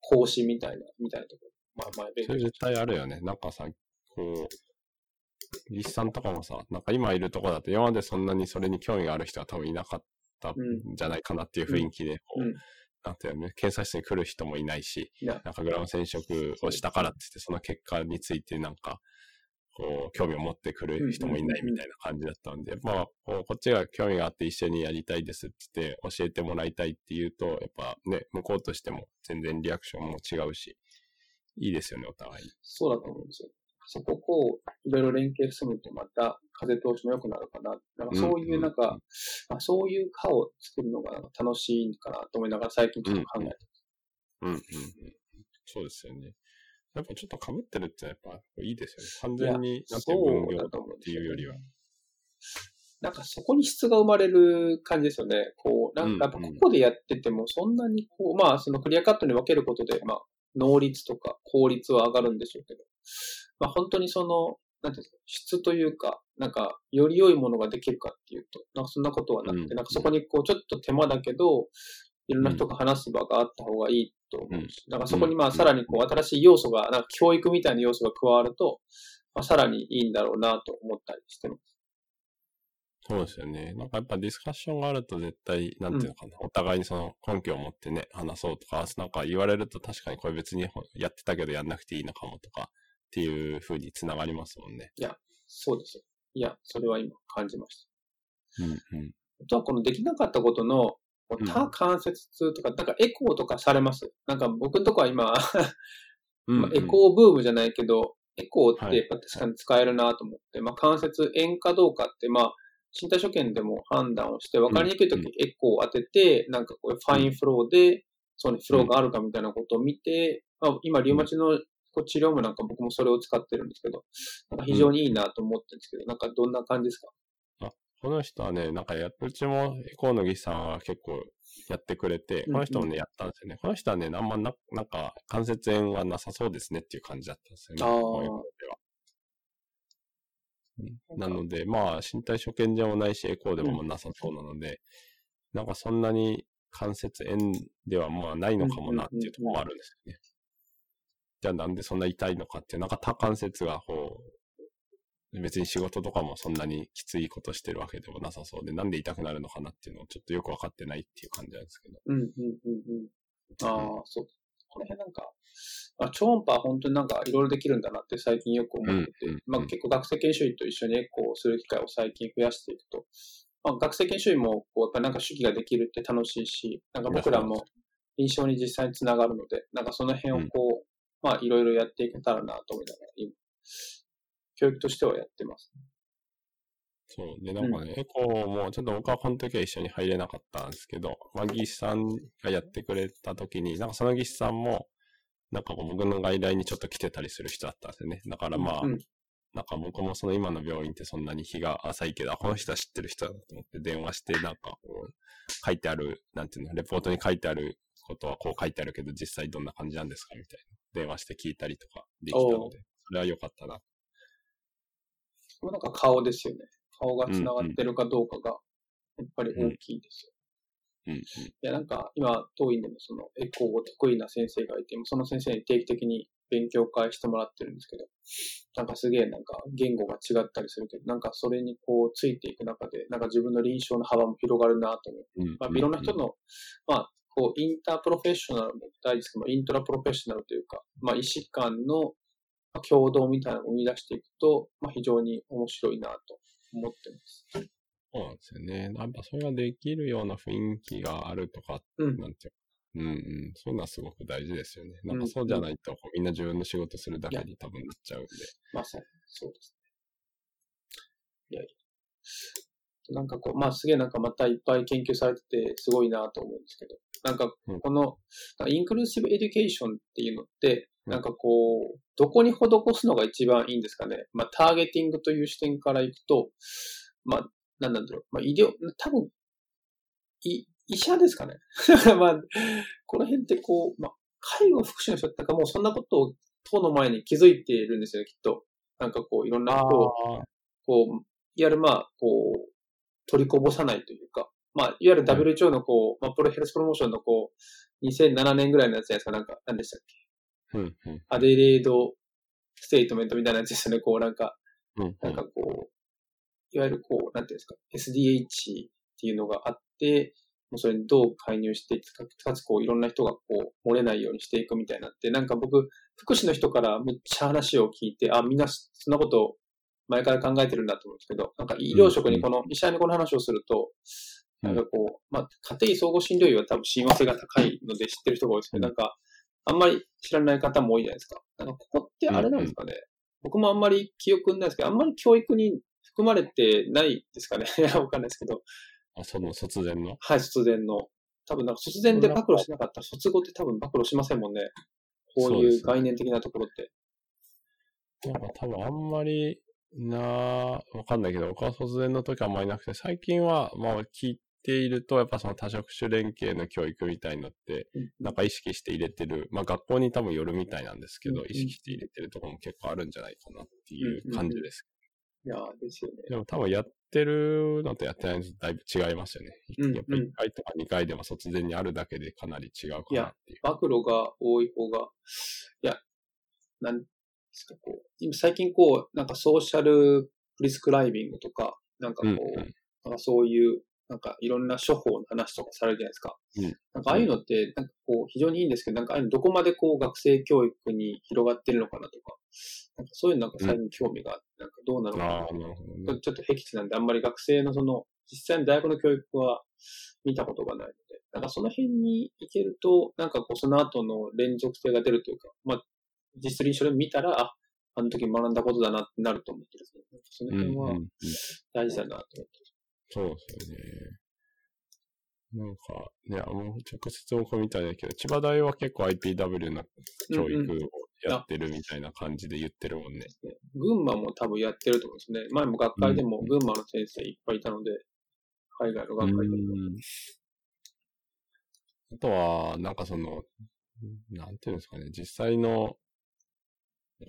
講師みたいな、みたいなところ。まあ、前それ絶対あるよね。なんかさ、こう、リスさんとかもさ、なんか今いるところだと今までそんなにそれに興味がある人は多分いなかっったんじゃないかなっていう雰囲気で、こう、なんていうのね、検査室に来る人もいないし、なんかグラム染色をしたからって言って、その結果についてなんか、こう、興味を持ってくる人もいないみたいな感じだったんで、まあ、こっちが興味があって一緒にやりたいですって言って教えてもらいたいっていうと、やっぱね、向こうとしても全然リアクションも違うし、いいですよね、お互い。に。そうだと思うんですよ。そこをいろいろ連携するとまた風通しも良くなるかな。なんかそういうなんか、うん、そういう課を作るのが楽しいかなと思いながら最近ちょっと考えてます。うん、うん、うん。そうですよね。やっぱちょっと被ってるってやっぱいいですよね。完全になんて分業っていうよりは。なんかそこに質が生まれる感じですよね。こう、なんかやっぱここでやっててもそんなにこう、まあそのクリアカットに分けることで、まあ能率とか効率は上がるんでしょうけど、まあ本当にその、なんていうんですか、質というか、なんか、より良いものができるかっていうと、なんかそんなことはなくて、うんなんかそこにこう、ちょっと手間だけど、いろんな人が話す場があった方がいいと思うし、だからそこにまあうんさらにこう、新しい要素が、なんか教育みたいな要素が加わると、まあ、さらにいいんだろうなと思ったりしてます。そうですよね。なんかやっぱディスカッションがあると絶対、なんていうのかな、お互いにその根拠を持ってね、話そうとか、なんか言われると確かにこれ別にやってたけどやんなくていいのかもとか、っていう風につながりますもんね。そうですよ。いや、それは今感じました。うんうん。あとはこのできなかったことの、こううん。多関節痛とか、なんかエコーとかされます？なんか僕のとこは今、うんまあエコーブームじゃないけど、エコーっはいてやっぱ確かに使えるなと思って、まあ関節炎かどうかって、まあ身体所見でも判断をして、分かりにくいときうん。エコーを当てて、なんかこうファインフローで、そのフローがあるかみたいなことを見て、まあ今リウマチのこう治療もなんか僕もそれを使ってるんですけど、なんか非常にいいなと思ってるんですけど、なんかどんな感じですか？この人はね、なんかや、うちも河野木さんは結構やってくれて、うんこの人もね、やったんですよね。この人はね、あんまな、なんか関節炎はなさそうですねっていう感じだったんですよね。あーこういうことではうんなので、まあ、身体所見でもないし、エコーでもなさそうなので、なんかそんなに関節炎ではまあないのかもなっていうところもあるんですよね。じゃあなんでそんな痛いのかってなんか多関節がこう、別に仕事とかもそんなにきついことしてるわけでもなさそうで、なんで痛くなるのかなっていうのをちょっとよくわかってないっていう感じなんですけど。うん、うん、うん、うん。ああ、そう。この辺なんか、あ超音波は本当になんかいろいろできるんだなって最近よく思ってて、うんうんまあ結構学生研修医と一緒にエコーをする機会を最近増やしていくと、まあ学生研修医もこうやっぱなんか手技ができるって楽しいし、なんか僕らも印象に実際につながるので、なんかその辺をこう、まあいろいろやっていけたらなと思いながら、今、教育としてはやってます。そう。で、なんかね、エコーも、ちょっと僕はこの時は一緒に入れなかったんですけど、まあ、技師さんがやってくれた時に、なんかその技師さんも、なんか僕の外来にちょっと来てたりする人だったんですよね。だからまあ、うんなんか僕もその今の病院ってそんなに日が浅いけど、あこの人は知ってる人だと思って電話して、なんかこう、書いてある、なんていうの、レポートに書いてあることはこう書いてあるけど、実際どんな感じなんですかみたいな。電話して聞いたりとかできたので、それは良かったな。これなんか顔ですよね。顔が繋がってるかどうかが、やっぱり大きいですよ。うんうん。いや、なんか、今、当院でもその、エコーを得意な先生がいて、その先生に定期的に勉強会してもらってるんですけど、なんかすげえなんか、言語が違ったりするけど、なんかそれにこう、ついていく中で、なんか自分の臨床の幅も広がるなと思って、うんまあ、いろんな人の、まあ、こう、インタープロフェッショナルも大事ですけど、イントラプロフェッショナルというか、まあ、医師間のまあ共同みたいなのを生み出していくと、まあ、非常に面白いなと思ってます。そうなんですよね。やっぱそれができるような雰囲気があるとか、うんなんていううんうん。そういうのはすごく大事ですよね。なんかそうじゃないと、こうみんな自分の仕事するだけに多分なっちゃうんで。まさに、そうですね。いやいや。なんかこう、まあすげえなんかまたいっぱい研究されててすごいなと思うんですけど、なんかうんこの、 inclusive education っていうのって、うんなんかこう、どこに施すのが一番いいんですかね？まあターゲティングという視点からいくと、まあ、なんなんだろう。まあ医療、多分、い、医者ですかね？まあ、この辺ってこう、まあ、介護福祉の人ってなんかもうそんなことを当の前に気づいているんですよね、きっと。なんかこう、いろんな人を、あこう、いわゆるまあ、こう、取りこぼさないというか、まあ、いわゆる WHO のこう、まあ、プロ health promotion のこう、2007年ぐらいのやつじゃないですか、なんか、何でしたっけ？うんうん。 Adelaide Statement みたいなやつですよね、こう、なんか、うんうん。なんかこう、いわゆるこう、なんていうんですか、SDH っていうのがあって、もうそれにどう介入していくか、かつこう、いろんな人がこう、漏れないようにしていくみたいなって、なんか僕、福祉の人からめっちゃ話を聞いて、あ、みんなそんなこと前から考えてるんだと思うんですけど、なんか医療職にこの、医者にこの話をすると、うんなんかこう、まあ、家庭総合診療医は多分親和性が高いので知ってる人が多いですけど、うんなんか、あんまり知らない方も多いじゃないですか。なんかここってあれなんですかね。僕もあんまり記憶ないですけど、あんまり教育に含まれてないですかね。いや、わかんないですけど。あ、その卒前の？はい、卒前の。多分なんか卒前で暴露しなかったら、卒後って多分暴露しませんもんね。こういう概念的なところって。なんか多分あんまりな、わかんないけど、僕は卒前の時はあんまりなくて、最近は、まあ、聞いていると、やっぱその多職種連携の教育みたいのって、なんか意識して入れてる、まあ学校に多分よるみたいなんですけど、うん意識して入れてるところも結構あるんじゃないかなっていう感じです。いやーですよね。でも多分やってるのとやってないのとだいぶ違いますよね。うんやっぱ1回とか2回でも卒前にあるだけでかなり違うかなっていう。暴露が多い方が、いや、なんですか、こう、今最近こう、なんかソーシャルプリスクライビングとか、なんかこう、うんうんなんかそういう、なんかいろんな処方の話とかされるじゃないですか。うんなんかああいうのって、なんかこう、非常にいいんですけど、なんかああいうのどこまでこう、学生教育に広がってるのかなとか、なんかそういうのなんか最近興味があって、なんかどうなのかなああ、なるほどね。ちょっと僻地なんで、あんまり学生のその、実際の大学の教育は見たことがないので、なんかその辺に行けると、なんかこう、その後の連続性が出るというか、まあ、実際にそれ見たら、あ、あの時学んだことだなってなると思ってるんですね。なんかそのうん辺はうんうん大事だなと思ってそうですよね。なんか、ね、あの、直接僕みたいだけど、千葉大は結構 IPW の教育をやってるみたいな感じで言ってるもんね。ますね。群馬も多分やってると思うんですね。前も学会でも群馬の先生いっぱいいたので、海外の学会でも。うんあとは、なんかその、なんていうんですかね、実際の、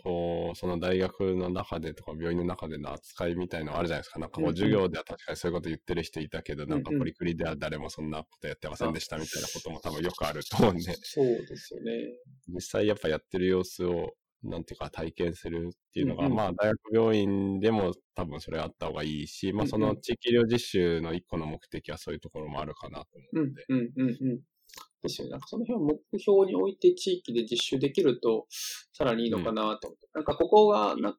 こう、その大学の中でとか病院の中での扱いみたいのあるじゃないですか。なんかこうんううん授業では確かにそういうこと言ってる人いたけど、なんかうんうんポリクリでは誰もそんなことやってませんでしたみたいなことも多分よくあると思うんで、そうですよね。実際やっぱやってる様子を、なんていうか体験するっていうのが、うんうんまあ大学病院でも多分それあった方がいいし、まあそうんうんの地域医療実習の一個の目的はそういうところもあるかなと思うん、うん、うん、うん。ですよね。なんかその辺を目標に置いて地域で実習できると、さらにいいのかなと思って。なんかここがな、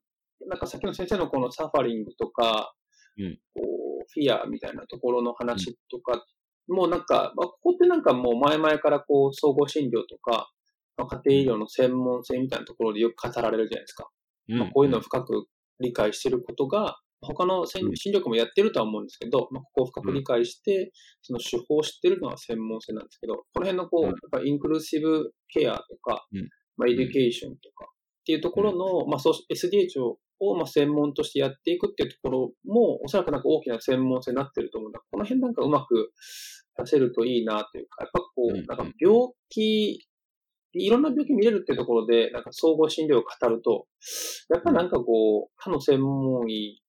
なんかさっきの先生のこのサファリングとか、うんこう、フィアみたいなところの話とか、もうなんか、まあ、ここってなんかもう前々からこう、総合診療とか、まあ、家庭医療の専門性みたいなところでよく語られるじゃないですか。うん。まあ、こういうのを深く理解していることが、他の診うん。診療科もやってるとは思うんですけど、まあ、ここを深く理解して、その手法を知ってるのは専門性なんですけど、この辺のこう、うん。やっぱ inclusive care とか、うん。まあ、 education とかっていうところの、まあ、そう SDH ををまあ専門としてやっていくっていうところも、おそらくなんか大きな専門性になってると思うんだ。この辺なんかうまく出せるといいなというか、やっぱこう、うん。なんか病気、いろんな病気見れるっていうところで、なんか総合診療を語ると、やっぱなんかこう、他の専門医うん。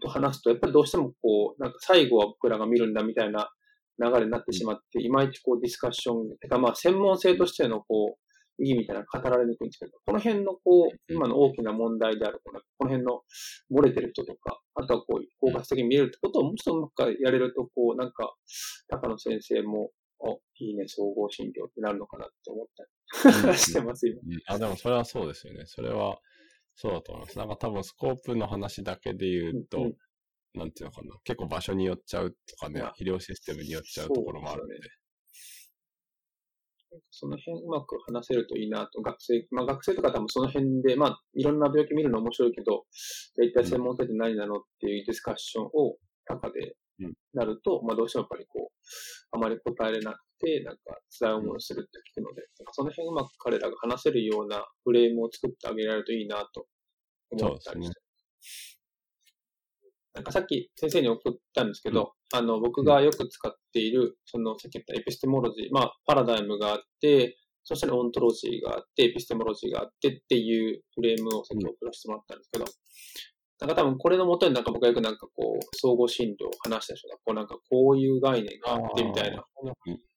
と話すと、やっぱりどうしてもこう、なんか最後は僕らが見るんだみたいな流れになってしまって、いまいちこうディスカッション、てかまあ専門性としてのこう、意義みたいなのが語られにくいんですけど、この辺のこう、今の大きな問題である、このこの辺の漏れてる人とか、あとはこう、包括的に見れるってことをもうちょっとうまくやれると、こう、なんか、高野先生も、お、いいね、総合診療ってなるのかなって思ったり してます、今。うんあ、でもそれはそうですよね。それは、そうだと思います。なんか多分スコープの話だけで言うと、うんうんなんていうのかな。結構場所によっちゃうとかね医療システムによっちゃうところもあるんで。その辺うまく話せるといいなと、学生、まあ学生とか多分その辺で、まあいろんな病気見るの面白いけど、じゃあ一体専門性って何なのっていうディスカッションを中でうんなると、まあどうしてもやっぱりこう、あまり答えれなくて、なんか辛い思いをするって聞くので、なんかその辺うまく彼らが話せるようなフレームを作ってあげられるといいなと思ったりして。なんかさっき先生に送ったんですけど、あの、僕がよく使っている、その、さっき言った epistemology、まあ、パラダイムがあって、そしたら ontology があって、 epistemology があってっていうフレームをさっき送らせてもらったんですけど、なんか多分これのもとになんか僕がよくなんかこう、総合診療を話した人が、こうなんかこういう概念があってみたいな。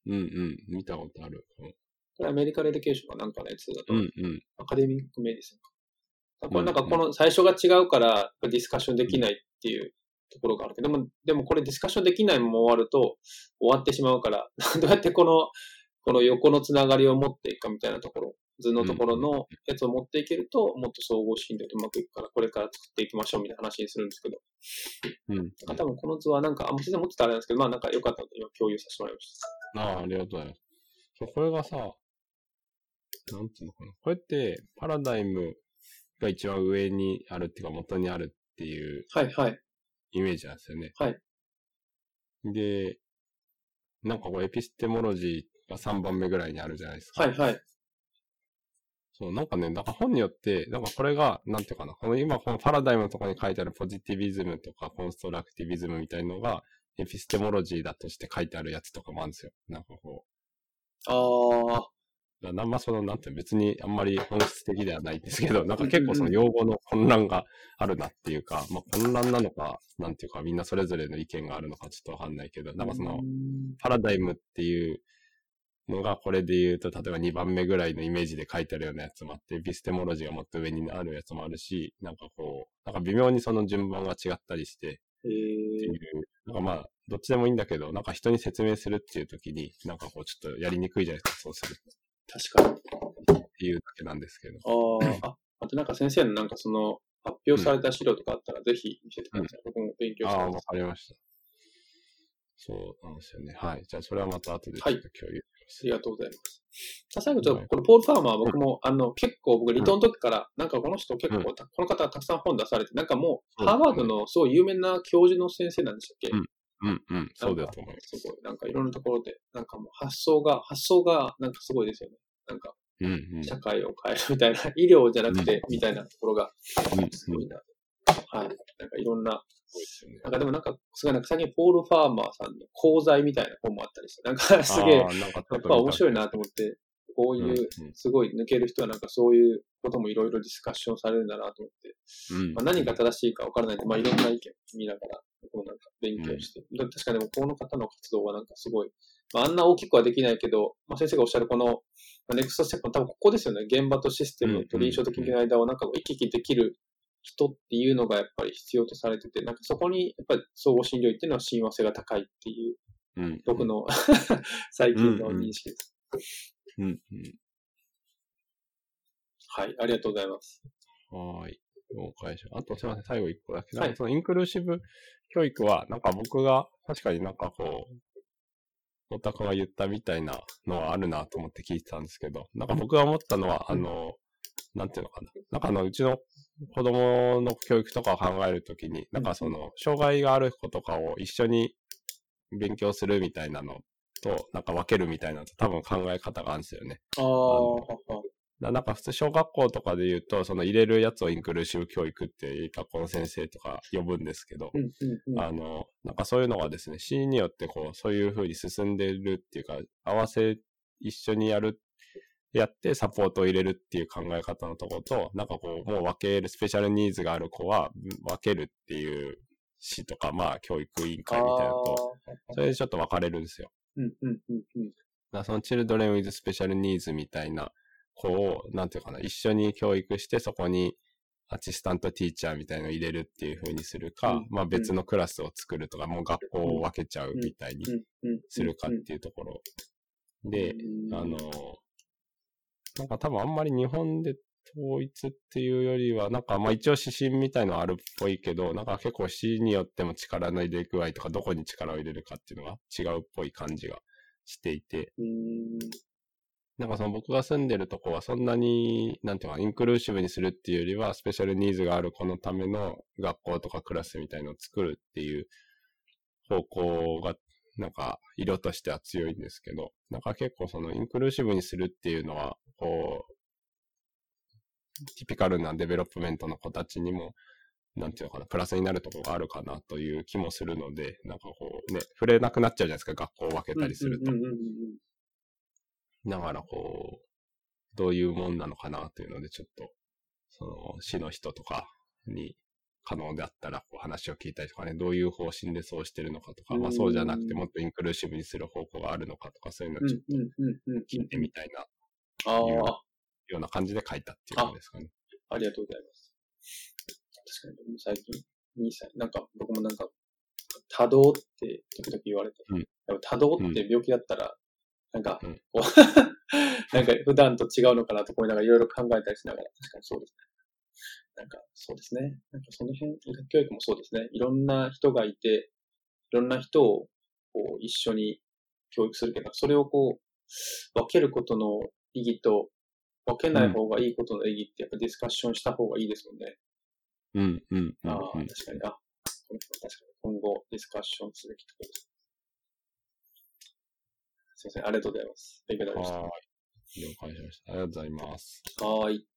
うんうん、見たことある。うんこれあ medical education かなんかのやつだと、うんうん。ア Academic Medicine か。これなんかこの最初が違うからディスカッションできないっていうところがあるけど、でも、でもこれディスカッションできないまま終わると終わってしまうから、どうやってこの、この横のつながりを持っていくかみたいなところ、図のところのやつを持っていけると、もっと総合診療でうまくいくから、これから作っていきましょうみたいな話にするんですけど、うん。多分この図はなんか、あ、もう全然持ってたらあれなんですけど、まあなんか良かったので今共有させてもらいました。ああ、ありがとうございます。そうこれがさ、なんていうのかな。これって、パラダイムが一番上にあるっていうか、元にあるっていうはいはい。イメージなんですよね。はい。で、なんかこう、エピステモロジーが3番目ぐらいにあるじゃないですか。はいはい。そう、なんかね、なんか本によって、なんかこれが、なんていうかな、この今このパラダイムのところに書いてあるポジティビズムとかコンストラクティビズムみたいのが、エピステモロジーだとして書いてあるやつとかもあるんですよ。なんかこああ、う、だなんまその、なんて別にあんまり本質的ではないんですけど、なんか結構その用語の混乱があるなっていうか、まあ混乱なのか、なんていうかみんなそれぞれの意見があるのかちょっとわかんないけど、なんかその、パラダイムっていうのが、これで言うと、例えば2番目ぐらいのイメージで書いてあるようなやつもあって、エピステモロジーがもっと上にあるやつもあるし、なんかこう、なんか微妙にその順番が違ったりして、えう、なんかまあ、どっちでもいいんだけど、なんか人に説明するっていう時に、なんかこう、ちょっとやりにくいじゃないですか、そうする確かに。っていうだけなんですけど。ああ、あ、あとなんか先生のなんかその発表された資料とかあったらぜひ見せてください。僕も勉強してああ、わます。かりました。そうなんですよね。はい。じゃあ、それはまた後でちはいょっと共有。ありがとうございます。あ最後ちょっと、このポール・ファーマーは僕も、あの、結構僕、離島の時から、なんかこの人結構、たこの方たくさん本出されて、なんかもう、ハーバードのすごい有名な教授の先生なんでしたっけ、うんうんうん。そうだと思います。すごい、なんかいろんなところで、なんかもう発想が、発想がなんかすごいですよね。なんか。社会を変えるみたいな、医療じゃなくて、みたいなところが、すごいな。はい。なんかいろんな、ね。なんかでもなんか、すごいなんか最近ポール・ファーマーさんの講座みたいな本もあったりして、なんかすげえ、あーなんかやっぱ面白いななと思って、こういう、すごい抜ける人はなんかそういうこともいろいろディスカッションされるんだなと思って、うん。まあ、何が正しいか分からないんで、まあいろんな意見を見ながら、僕もなんか勉強して、だ確かにでもこの方の活動はなんかすごい、まあ、あんな大きくはできないけど、まあ、先生がおっしゃるこの、まあネクストステップの多分ここですよね。現場とシステムと臨床と研究の間をなんか行き来できる人っていうのがやっぱり必要とされてて、なんかそこにやっぱり総合診療医っていうのは親和性が高いっていう、うん。僕の 最近の認識です。うんうん。はい、ありがとうございます。はーい。了解しあとすいません、最後一個だけ。はいそのインクルーシブ教育は、なんか僕が確かになんかこう、オタクが言ったみたいなのはあるなと思って聞いてたんですけど、なんか僕が思ったのは、あの、なんていうのかな。なんかあの、うちの子供の教育とかを考えるときに、なんかその、障害がある子とかを一緒に勉強するみたいなのと、なんか分けるみたいなのと多分考え方があるんですよね。ああ、なんか普通小学校とかで言うと、その入れるやつをインクルーシブ教育って学校の先生とか呼ぶんですけど、うんうんうん。あの、なんかそういうのがですね、シーンによってこう、そういう風に進んでるっていうか、合わせ、一緒にやる、やってサポートを入れるっていう考え方のとこと、なんかこう、もう分ける、スペシャルニーズがある子は分けるっていう市とか、まあ教育委員会みたいなのと、それでちょっと分かれるんですよ。うんうんうんうん。だからその Children with Special Needs みたいな子を、なんていうかな、一緒に教育して、そこにアシスタントティーチャーみたいのを入れるっていう風にするか、うん。まあ別のクラスを作るとか、もう学校を分けちゃうみたいに。するかっていうところ。で、うん。あの、なんか多分あんまり日本で統一っていうよりは、なんかまあ一応指針みたいのはあるっぽいけど、なんか結構市によっても力の入れ具合とか、どこに力を入れるかっていうのが違うっぽい感じがしていて、なんかその僕が住んでるとこはそんなに、なんていうか、 inclusive にするっていうよりは、 special needs がある子のための学校とかクラスみたいのを作るっていう方向が、なんか色としては強いんですけど、なんか結構その inclusive にするっていうのは、こう、 typical な development の子たちにも、なんていうのかな、プラスになるところがあるかなという気もするので、なんかこうね、触れなくなっちゃうじゃないですか、学校を分けたりすると。だからこう、どういうもんなのかなというので、ちょっと、その、市の人とかに可能であったら、こう話を聞いたりとかね、どういう方針でそうしてるのかとか、まあそうじゃなくてもっとインクルーシブにする方向があるのかとか、そういうのをちょっと聞いてみたいな、あいうあ、ような感じで書いたっていう感じですかね。ありがとうございます。確かに、最近、2歳、なんか、僕もなんか、多動って時々言われて、うん多動って病気だったら、なんか、うんこう なんか普段と違うのかなと思いながらいろいろ考えたりしながら、確かにそうですね。なんか、そうですね。なんかその辺、教育もそうですね。いろんな人がいて、いろんな人をこう一緒に教育するけど、それをこう、分けることの意義と、分けない方がいいことの意義ってやっぱディスカッションした方がいいですもんね。うん、うん、うん、ああ、うん。確かに。あ、これ確かに今後ディスカッションすべきところです。すいません、ありがとうございます。勉強になりました。は了解しました。ありがとうございます。はーい。